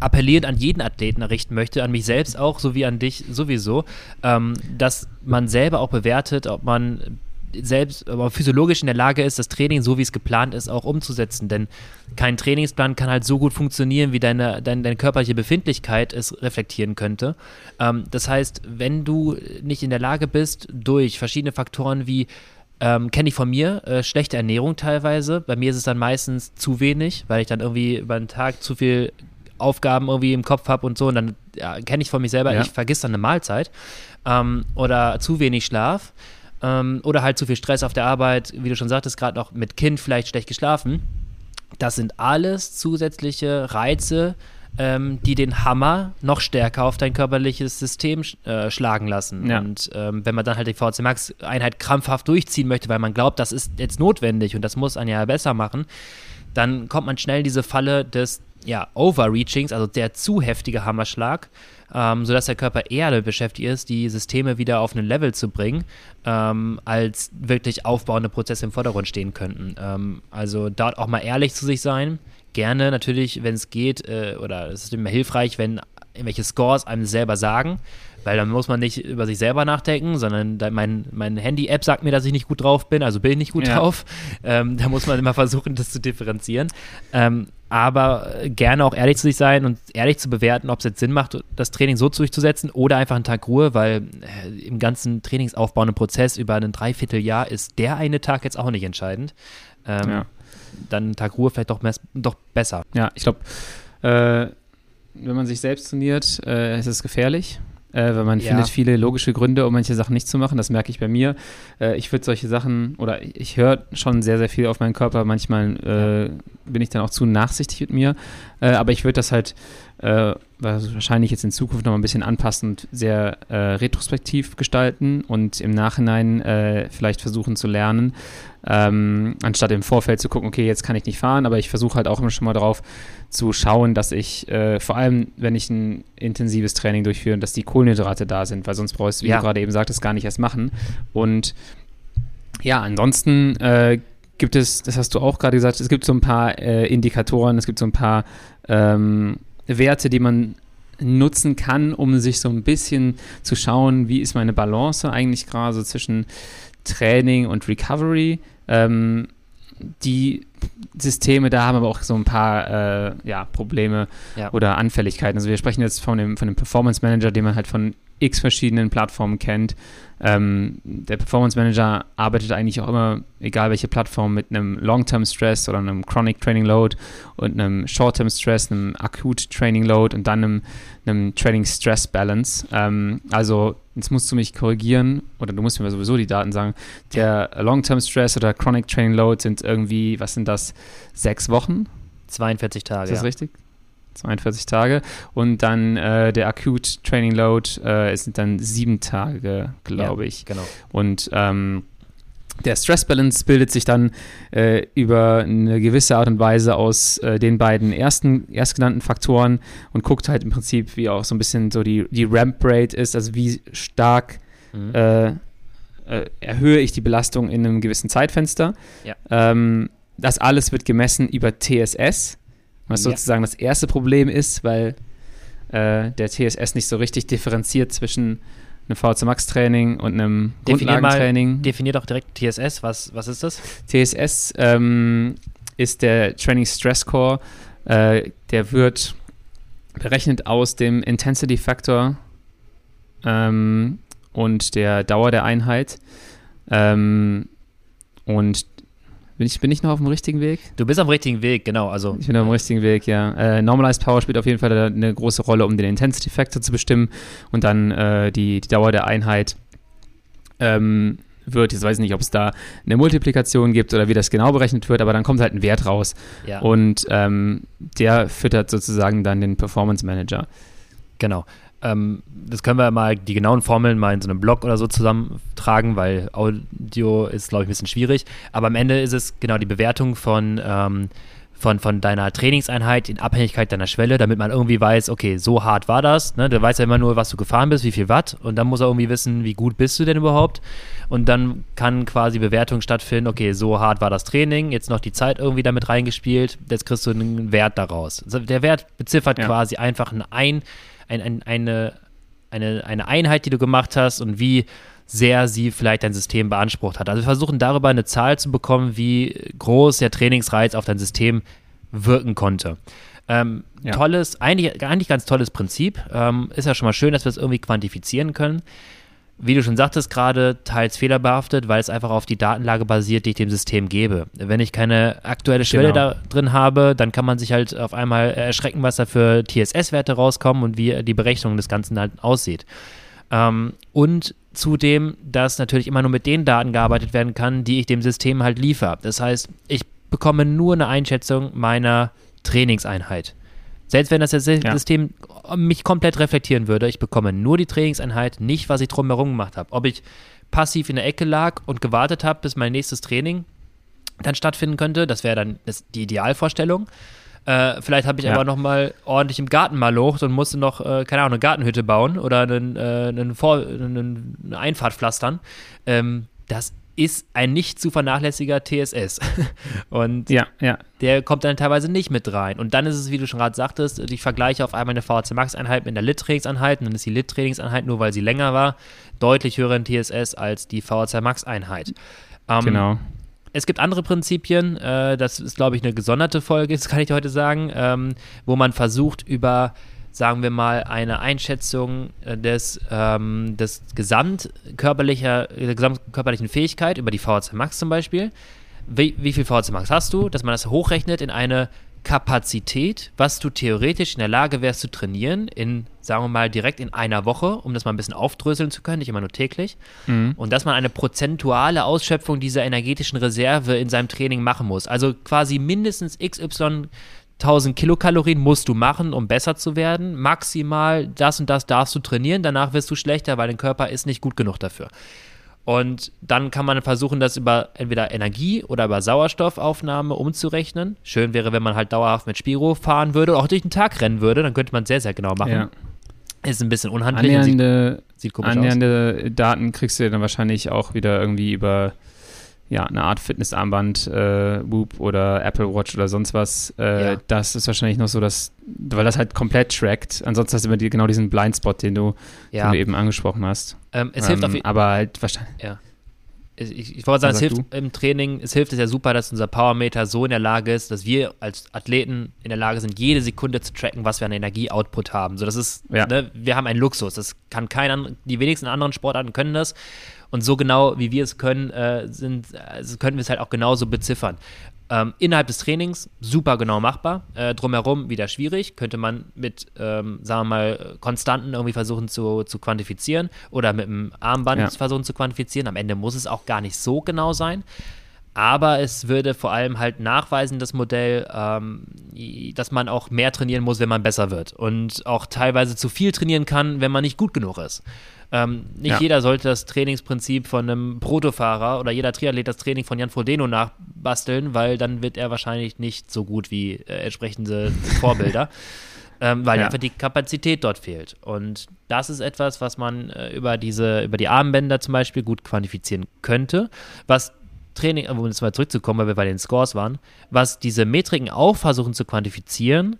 appellierend an jeden Athleten errichten möchte, an mich selbst auch, sowie an dich sowieso, ähm, dass man selber auch bewertet, ob man selbst aber physiologisch in der Lage ist, das Training, so wie es geplant ist, auch umzusetzen. Denn kein Trainingsplan kann halt so gut funktionieren, wie deine, deine, deine körperliche Befindlichkeit es reflektieren könnte. Ähm, das heißt, wenn du nicht in der Lage bist, durch verschiedene Faktoren wie ähm, kenne ich von mir, äh, schlechte Ernährung teilweise. Bei mir ist es dann meistens zu wenig, weil ich dann irgendwie über den Tag zu viel Aufgaben irgendwie im Kopf habe und so. Und dann ja, kenne ich von mir selber, ja. ich vergesse dann eine Mahlzeit. Ähm, oder zu wenig Schlaf ähm, oder halt zu viel Stress auf der Arbeit, wie du schon sagtest, gerade noch mit Kind vielleicht schlecht geschlafen. Das sind alles zusätzliche Reize, ähm, die den Hammer noch stärker auf dein körperliches System äh, schlagen lassen. Ja. Und ähm, wenn man dann halt die VC Max Einheit krampfhaft durchziehen möchte, weil man glaubt, das ist jetzt notwendig und das muss ein ja besser machen, dann kommt man schnell in diese Falle des ja, Overreachings, also der zu heftige Hammerschlag, ähm, sodass der Körper eher damit beschäftigt ist, die Systeme wieder auf ein Level zu bringen, ähm, als wirklich aufbauende Prozesse im Vordergrund stehen könnten. Ähm, also dort auch mal ehrlich zu sich sein. Gerne natürlich, wenn es geht, äh, oder es ist immer hilfreich, wenn irgendwelche Scores einem selber sagen, weil dann muss man nicht über sich selber nachdenken, sondern mein, mein Handy-App sagt mir, dass ich nicht gut drauf bin, also bin ich nicht gut ja. drauf. Ähm, da muss man immer versuchen, das zu differenzieren. Ähm, aber gerne auch ehrlich zu sich sein und ehrlich zu bewerten, ob es jetzt Sinn macht, das Training so durchzusetzen oder einfach einen Tag Ruhe, weil äh, im ganzen trainingsaufbauenden Prozess über ein Dreivierteljahr ist der eine Tag jetzt auch nicht entscheidend. Ähm, ja. Dann ein Tag Ruhe vielleicht doch, doch besser. Ja, ich glaube, äh, wenn man sich selbst trainiert, äh, ist es gefährlich äh, weil man ja. findet viele logische Gründe, um manche Sachen nicht zu machen. Das merke ich bei mir. Äh, ich würde solche Sachen, oder ich höre schon sehr, sehr viel auf meinen Körper. Manchmal äh, bin ich dann auch zu nachsichtig mit mir. Äh, aber ich würde das halt äh, wahrscheinlich jetzt in Zukunft noch ein bisschen anpassen und sehr äh, retrospektiv gestalten und im Nachhinein äh, vielleicht versuchen zu lernen, ähm, anstatt im Vorfeld zu gucken, okay, jetzt kann ich nicht fahren, aber ich versuche halt auch immer schon mal darauf zu schauen, dass ich, äh, vor allem wenn ich ein intensives Training durchführe, dass die Kohlenhydrate da sind, weil sonst brauchst du, wie ja. du gerade eben sagtest, gar nicht erst machen. Und ja, ansonsten äh, gibt es, das hast du auch gerade gesagt, es gibt so ein paar äh, Indikatoren, es gibt so ein paar ähm, Werte, die man nutzen kann, um sich so ein bisschen zu schauen, wie ist meine Balance eigentlich gerade so zwischen Training und Recovery. Ähm, die Systeme da haben aber auch so ein paar äh, ja, Probleme ja. oder Anfälligkeiten. Also wir sprechen jetzt von dem, von dem Performance Manager, den man halt von x verschiedenen Plattformen kennt. Ähm, der Performance Manager arbeitet eigentlich auch immer, egal welche Plattform, mit einem Long-Term Stress oder einem Chronic Training Load und einem Short-Term Stress, einem Acute Training Load und dann einem, einem Training Stress Balance. Ähm, also jetzt musst du mich korrigieren oder du musst mir sowieso die Daten sagen. Der Long-Term Stress oder Chronic Training Load sind irgendwie, was sind das, sechs Wochen? 42 Tage. Ist das ja. richtig? 42 Tage. Und dann äh, der Acute Training Load äh, sind dann sieben Tage, glaube ja, ich. Genau. Und ähm, der Stress Balance bildet sich dann äh, über eine gewisse Art und Weise aus äh, den beiden ersten erstgenannten Faktoren und guckt halt im Prinzip, wie auch so ein bisschen so die, die Ramp Rate ist, also wie stark mhm. äh, äh erhöhe ich die Belastung in einem gewissen Zeitfenster. Ja. Ähm, das alles wird gemessen über TSS. Was ja. sozusagen das erste Problem ist, weil äh, der TSS nicht so richtig differenziert zwischen einem VC Max Training und einem definier Grundlagentraining. Mal, definier doch direkt TSS. Was, was ist das? TSS ähm, ist der Training Stress Score. Äh, der wird berechnet aus dem Intensity Factor ähm, und der Dauer der Einheit. Ähm, und bin ich, bin ich noch auf dem richtigen Weg? Du bist auf dem richtigen Weg, genau. Also, ich bin auf dem richtigen Weg, ja. Äh, Normalized Power spielt auf jeden Fall eine große Rolle, um den Intensity Factor zu bestimmen und dann äh, die, die Dauer der Einheit ähm, wird. Jetzt weiß ich nicht, ob es da eine Multiplikation gibt oder wie das genau berechnet wird, aber dann kommt halt ein Wert raus. Ja. Und ähm, der füttert sozusagen dann den Performance Manager. Genau. Ähm, das können wir mal, die genauen Formeln mal in so einem Blog oder so zusammentragen, weil Audio ist, glaube ich, ein bisschen schwierig. Aber am Ende ist es genau die Bewertung von, ähm, von, von deiner Trainingseinheit in Abhängigkeit deiner Schwelle, damit man irgendwie weiß, okay, so hart war das. Ne? Der weiß ja immer nur, was du gefahren bist, wie viel Watt. Und dann muss er irgendwie wissen, wie gut bist du denn überhaupt. Und dann kann quasi Bewertung stattfinden, okay, so hart war das Training, jetzt noch die Zeit irgendwie damit reingespielt, jetzt kriegst du einen Wert daraus. Also der Wert beziffert ja. quasi einfach ein, ein, ein, eine, eine, eine Einheit, die du gemacht hast und wie sehr sie vielleicht dein System beansprucht hat. Also wir versuchen darüber eine Zahl zu bekommen, wie groß der Trainingsreiz auf dein System wirken konnte. Ähm, ja. Tolles, eigentlich, eigentlich ganz tolles Prinzip. Ähm, ist ja schon mal schön, dass wir es irgendwie quantifizieren können. Wie du schon sagtest, gerade teils fehlerbehaftet, weil es einfach auf die Datenlage basiert, die ich dem System gebe. Wenn ich keine aktuelle Schwelle genau. da drin habe, dann kann man sich halt auf einmal erschrecken, was da für TSS-Werte rauskommen und wie die Berechnung des Ganzen halt aussieht. Ähm, und zudem, dass natürlich immer nur mit den Daten gearbeitet werden kann, die ich dem System halt liefere. Das heißt, ich bekomme nur eine Einschätzung meiner Trainingseinheit. Selbst wenn das System ja. mich komplett reflektieren würde, ich bekomme nur die Trainingseinheit, nicht was ich drumherum gemacht habe. Ob ich passiv in der Ecke lag und gewartet habe, bis mein nächstes Training dann stattfinden könnte, das wäre dann das, die Idealvorstellung. Äh, vielleicht habe ich ja. aber noch mal ordentlich im Garten mal locht und musste noch, äh, keine Ahnung, eine Gartenhütte bauen oder einen, äh, einen, Vor eine Einfahrt pflastern. Ähm, das ist ein nicht zu vernachlässiger TSS. und ja, ja. der kommt dann teilweise nicht mit rein. Und dann ist es, wie du schon gerade sagtest, ich vergleiche auf einmal eine VHC Max-Einheit mit einer Lit-Trainingseinheit. Und dann ist die Lit-Trainingseinheit, nur weil sie länger war, deutlich höheren TSS als die VHC Max-Einheit. Ähm, genau. Es gibt andere Prinzipien, äh, das ist, glaube ich, eine gesonderte Folge, das kann ich heute sagen, ähm, wo man versucht, über, sagen wir mal, eine Einschätzung äh, des, ähm, des gesamtkörperlicher, der gesamtkörperlichen Fähigkeit, über die VHC Max zum Beispiel, wie, wie viel VHC Max hast du, dass man das hochrechnet in eine Kapazität, was du theoretisch in der Lage wärst zu trainieren, in, sagen wir mal, direkt in einer Woche, um das mal ein bisschen aufdröseln zu können, nicht immer nur täglich. Mhm. Und dass man eine prozentuale Ausschöpfung dieser energetischen Reserve in seinem Training machen muss. Also quasi mindestens XY 1000 Kilokalorien musst du machen, um besser zu werden. Maximal das und das darfst du trainieren, danach wirst du schlechter, weil dein Körper ist nicht gut genug dafür. Und dann kann man versuchen, das über entweder Energie oder über Sauerstoffaufnahme umzurechnen. Schön wäre, wenn man halt dauerhaft mit Spiro fahren würde oder auch durch den Tag rennen würde, dann könnte man es sehr, sehr genau machen. Ja. Ist ein bisschen unhandlich. Annähernde, sieht, sieht annähernde Daten kriegst du dann wahrscheinlich auch wieder irgendwie über ja, eine Art Fitnessarmband, äh, Whoop oder Apple Watch oder sonst was, äh, ja. das ist wahrscheinlich noch so, dass, weil das halt komplett trackt. Ansonsten hast du immer die, genau diesen Blindspot, den du, ja. den du eben angesprochen hast. Ähm, es hilft auf ähm, Aber halt wahrscheinlich. Ja. Ich, ich wollte sagen, es hilft du? im Training, es hilft es ja super, dass unser Powermeter so in der Lage ist, dass wir als Athleten in der Lage sind, jede Sekunde zu tracken, was wir an Energieoutput haben. So, das ist, ja. ne, wir haben einen Luxus. Das kann kein, die wenigsten anderen Sportarten können das. Und so genau, wie wir es können, äh, sind, also können wir es halt auch genauso beziffern. Ähm, innerhalb des Trainings super genau machbar. Äh, drumherum wieder schwierig. Könnte man mit, ähm, sagen wir mal, Konstanten irgendwie versuchen zu, zu quantifizieren oder mit einem Armband ja. versuchen zu quantifizieren. Am Ende muss es auch gar nicht so genau sein. Aber es würde vor allem halt nachweisen, das Modell, ähm, dass man auch mehr trainieren muss, wenn man besser wird. Und auch teilweise zu viel trainieren kann, wenn man nicht gut genug ist. Ähm, nicht ja. jeder sollte das Trainingsprinzip von einem Protofahrer oder jeder Triathlet das Training von Jan Frodeno nachbasteln, weil dann wird er wahrscheinlich nicht so gut wie äh, entsprechende Vorbilder. ähm, weil ja. einfach die Kapazität dort fehlt. Und das ist etwas, was man äh, über diese, über die Armbänder zum Beispiel gut quantifizieren könnte, was Training, um jetzt mal zurückzukommen, weil wir bei den Scores waren, was diese Metriken auch versuchen zu quantifizieren,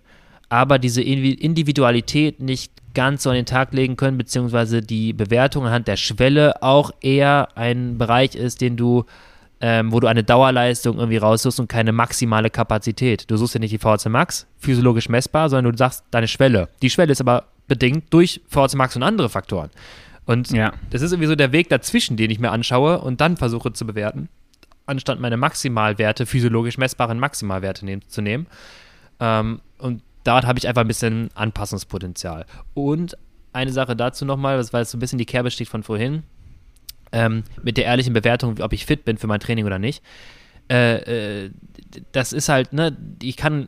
aber diese Individualität nicht ganz so an den Tag legen können, beziehungsweise die Bewertung anhand der Schwelle auch eher ein Bereich ist, den du, ähm, wo du eine Dauerleistung irgendwie raussuchst und keine maximale Kapazität. Du suchst ja nicht die VHC Max, physiologisch messbar, sondern du sagst deine Schwelle. Die Schwelle ist aber bedingt durch VHC Max und andere Faktoren. Und ja. das ist irgendwie so der Weg dazwischen, den ich mir anschaue und dann versuche zu bewerten, anstatt meine Maximalwerte, physiologisch messbaren Maximalwerte nehm, zu nehmen. Ähm, und dort habe ich einfach ein bisschen Anpassungspotenzial. Und eine Sache dazu nochmal, weil es so ein bisschen die Kerbe steht von vorhin, ähm, mit der ehrlichen Bewertung, ob ich fit bin für mein Training oder nicht. Äh, äh, das ist halt, ne, ich kann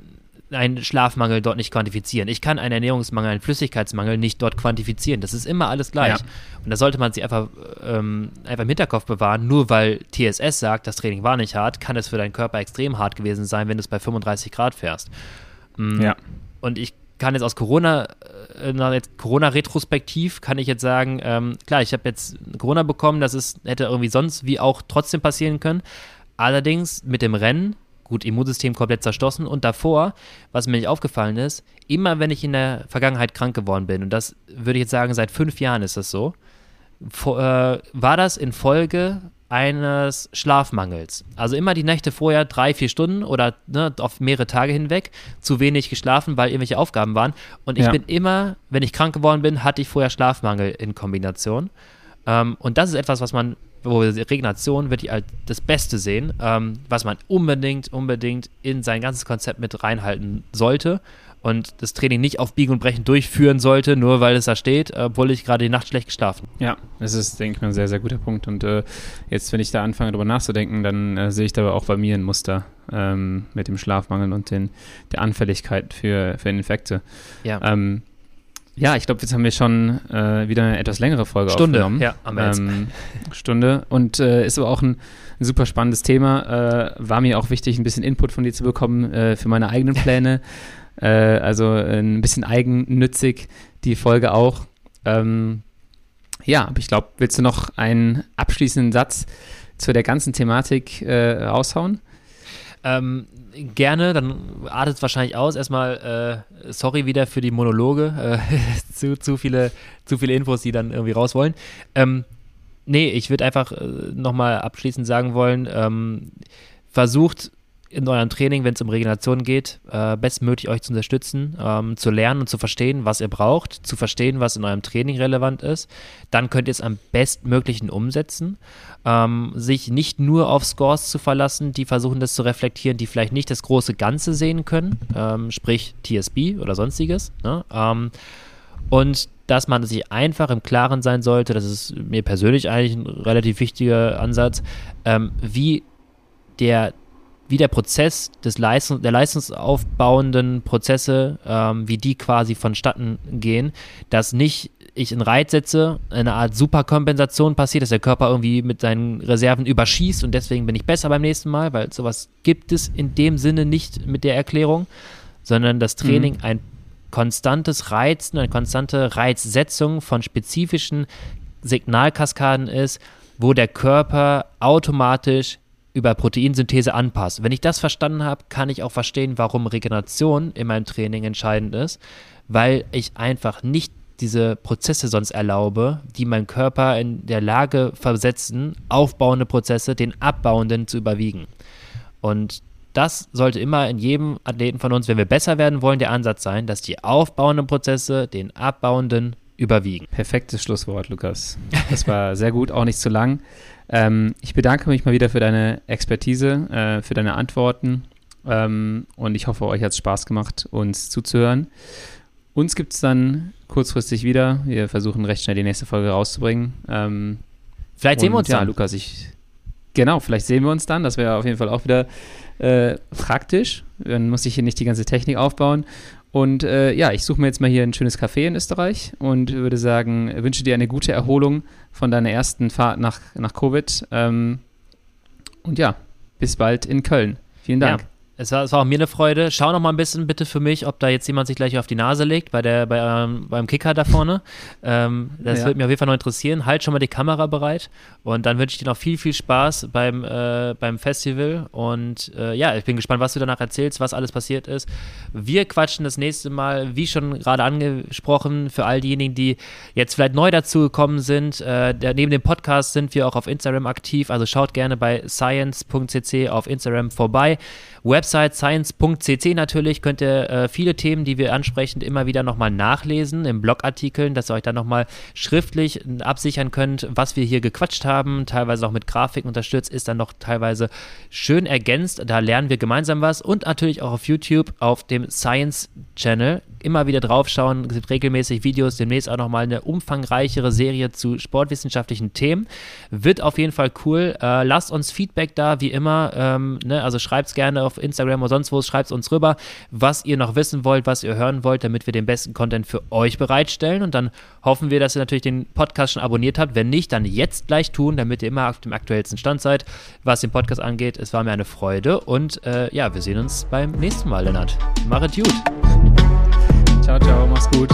einen Schlafmangel dort nicht quantifizieren. Ich kann einen Ernährungsmangel, einen Flüssigkeitsmangel nicht dort quantifizieren. Das ist immer alles gleich. Ja. Und da sollte man sich einfach, ähm, einfach im Hinterkopf bewahren. Nur weil TSS sagt, das Training war nicht hart, kann es für deinen Körper extrem hart gewesen sein, wenn du es bei 35 Grad fährst. Mhm. Ja. Und ich kann jetzt aus Corona, äh, Corona-Retrospektiv, kann ich jetzt sagen, ähm, klar, ich habe jetzt Corona bekommen, das ist, hätte irgendwie sonst wie auch trotzdem passieren können. Allerdings mit dem Rennen gut, Immunsystem komplett zerstoßen. Und davor, was mir nicht aufgefallen ist, immer wenn ich in der Vergangenheit krank geworden bin, und das würde ich jetzt sagen, seit fünf Jahren ist das so, vor, äh, war das in Folge eines Schlafmangels. Also immer die Nächte vorher drei, vier Stunden oder ne, auf mehrere Tage hinweg zu wenig geschlafen, weil irgendwelche Aufgaben waren. Und ich ja. bin immer, wenn ich krank geworden bin, hatte ich vorher Schlafmangel in Kombination. Ähm, und das ist etwas, was man wo wir Regeneration wirklich als das Beste sehen, ähm, was man unbedingt, unbedingt in sein ganzes Konzept mit reinhalten sollte und das Training nicht auf Biegen und Brechen durchführen sollte, nur weil es da steht, obwohl ich gerade die Nacht schlecht geschlafen. Ja, das ist, denke ich mal, ein sehr, sehr guter Punkt. Und äh, jetzt, wenn ich da anfange, darüber nachzudenken, dann äh, sehe ich da auch bei mir ein Muster ähm, mit dem Schlafmangel und den, der Anfälligkeit für, für Infekte. Ja. Ähm, ja, ich glaube, jetzt haben wir schon äh, wieder eine etwas längere Folge Stunde, aufgenommen. Ja, am ähm, Stunde. Und äh, ist aber auch ein, ein super spannendes Thema. Äh, war mir auch wichtig, ein bisschen Input von dir zu bekommen äh, für meine eigenen Pläne. Äh, also ein bisschen eigennützig die Folge auch. Ähm, ja, aber ich glaube, willst du noch einen abschließenden Satz zu der ganzen Thematik äh, raushauen? Ähm, gerne, dann artet es wahrscheinlich aus. Erstmal, äh, sorry wieder für die Monologe. Äh, zu, zu, viele, zu viele Infos, die dann irgendwie raus wollen. Ähm, nee, ich würde einfach äh, nochmal abschließend sagen wollen, ähm, versucht in eurem Training, wenn es um Regeneration geht, äh, bestmöglich euch zu unterstützen, ähm, zu lernen und zu verstehen, was ihr braucht, zu verstehen, was in eurem Training relevant ist. Dann könnt ihr es am bestmöglichen umsetzen. Ähm, sich nicht nur auf Scores zu verlassen, die versuchen das zu reflektieren, die vielleicht nicht das große Ganze sehen können, ähm, sprich TSB oder sonstiges. Ne? Ähm, und dass man sich einfach im Klaren sein sollte, das ist mir persönlich eigentlich ein relativ wichtiger Ansatz, ähm, wie der wie der Prozess des Leistung, der leistungsaufbauenden Prozesse, ähm, wie die quasi vonstatten gehen, dass nicht ich einen Reiz setze, eine Art Superkompensation passiert, dass der Körper irgendwie mit seinen Reserven überschießt und deswegen bin ich besser beim nächsten Mal, weil sowas gibt es in dem Sinne nicht mit der Erklärung, sondern das Training mhm. ein konstantes Reizen, eine konstante Reizsetzung von spezifischen Signalkaskaden ist, wo der Körper automatisch über Proteinsynthese anpasst. Wenn ich das verstanden habe, kann ich auch verstehen, warum Regeneration in meinem Training entscheidend ist, weil ich einfach nicht diese Prozesse sonst erlaube, die meinen Körper in der Lage versetzen, aufbauende Prozesse den abbauenden zu überwiegen. Und das sollte immer in jedem Athleten von uns, wenn wir besser werden wollen, der Ansatz sein, dass die aufbauenden Prozesse den abbauenden überwiegen. Perfektes Schlusswort, Lukas. Das war sehr gut, auch nicht zu lang. Ähm, ich bedanke mich mal wieder für deine Expertise, äh, für deine Antworten ähm, und ich hoffe, euch hat es Spaß gemacht, uns zuzuhören. Uns gibt es dann kurzfristig wieder. Wir versuchen recht schnell die nächste Folge rauszubringen. Ähm, vielleicht sehen wir uns ja, dann. Lukas, ich. Genau, vielleicht sehen wir uns dann. Das wäre auf jeden Fall auch wieder äh, praktisch. Dann muss ich hier nicht die ganze Technik aufbauen. Und äh, ja, ich suche mir jetzt mal hier ein schönes Café in Österreich und würde sagen, wünsche dir eine gute Erholung von deiner ersten Fahrt nach, nach Covid. Ähm, und ja, bis bald in Köln. Vielen Dank. Ja. Es war, es war auch mir eine Freude. Schau noch mal ein bisschen bitte für mich, ob da jetzt jemand sich gleich auf die Nase legt, bei der, bei, ähm, beim Kicker da vorne. ähm, das ja. würde mich auf jeden Fall noch interessieren. Halt schon mal die Kamera bereit und dann wünsche ich dir noch viel, viel Spaß beim, äh, beim Festival. Und äh, ja, ich bin gespannt, was du danach erzählst, was alles passiert ist. Wir quatschen das nächste Mal, wie schon gerade angesprochen, für all diejenigen, die jetzt vielleicht neu dazugekommen sind. Äh, der, neben dem Podcast sind wir auch auf Instagram aktiv, also schaut gerne bei science.cc auf Instagram vorbei. Website science.cc natürlich könnt ihr äh, viele Themen, die wir ansprechen, immer wieder nochmal nachlesen in Blogartikeln, dass ihr euch dann nochmal schriftlich absichern könnt, was wir hier gequatscht haben, teilweise auch mit Grafiken unterstützt, ist dann noch teilweise schön ergänzt. Da lernen wir gemeinsam was und natürlich auch auf YouTube auf dem Science Channel immer wieder draufschauen. Es gibt regelmäßig Videos, demnächst auch nochmal eine umfangreichere Serie zu sportwissenschaftlichen Themen. Wird auf jeden Fall cool. Äh, lasst uns Feedback da, wie immer. Ähm, ne? Also schreibt es gerne auf Instagram Instagram oder sonst wo, schreibt uns rüber, was ihr noch wissen wollt, was ihr hören wollt, damit wir den besten Content für euch bereitstellen. Und dann hoffen wir, dass ihr natürlich den Podcast schon abonniert habt. Wenn nicht, dann jetzt gleich tun, damit ihr immer auf dem aktuellsten Stand seid, was den Podcast angeht. Es war mir eine Freude und äh, ja, wir sehen uns beim nächsten Mal, Lennart. Machet gut. Ciao, ciao, mach's gut.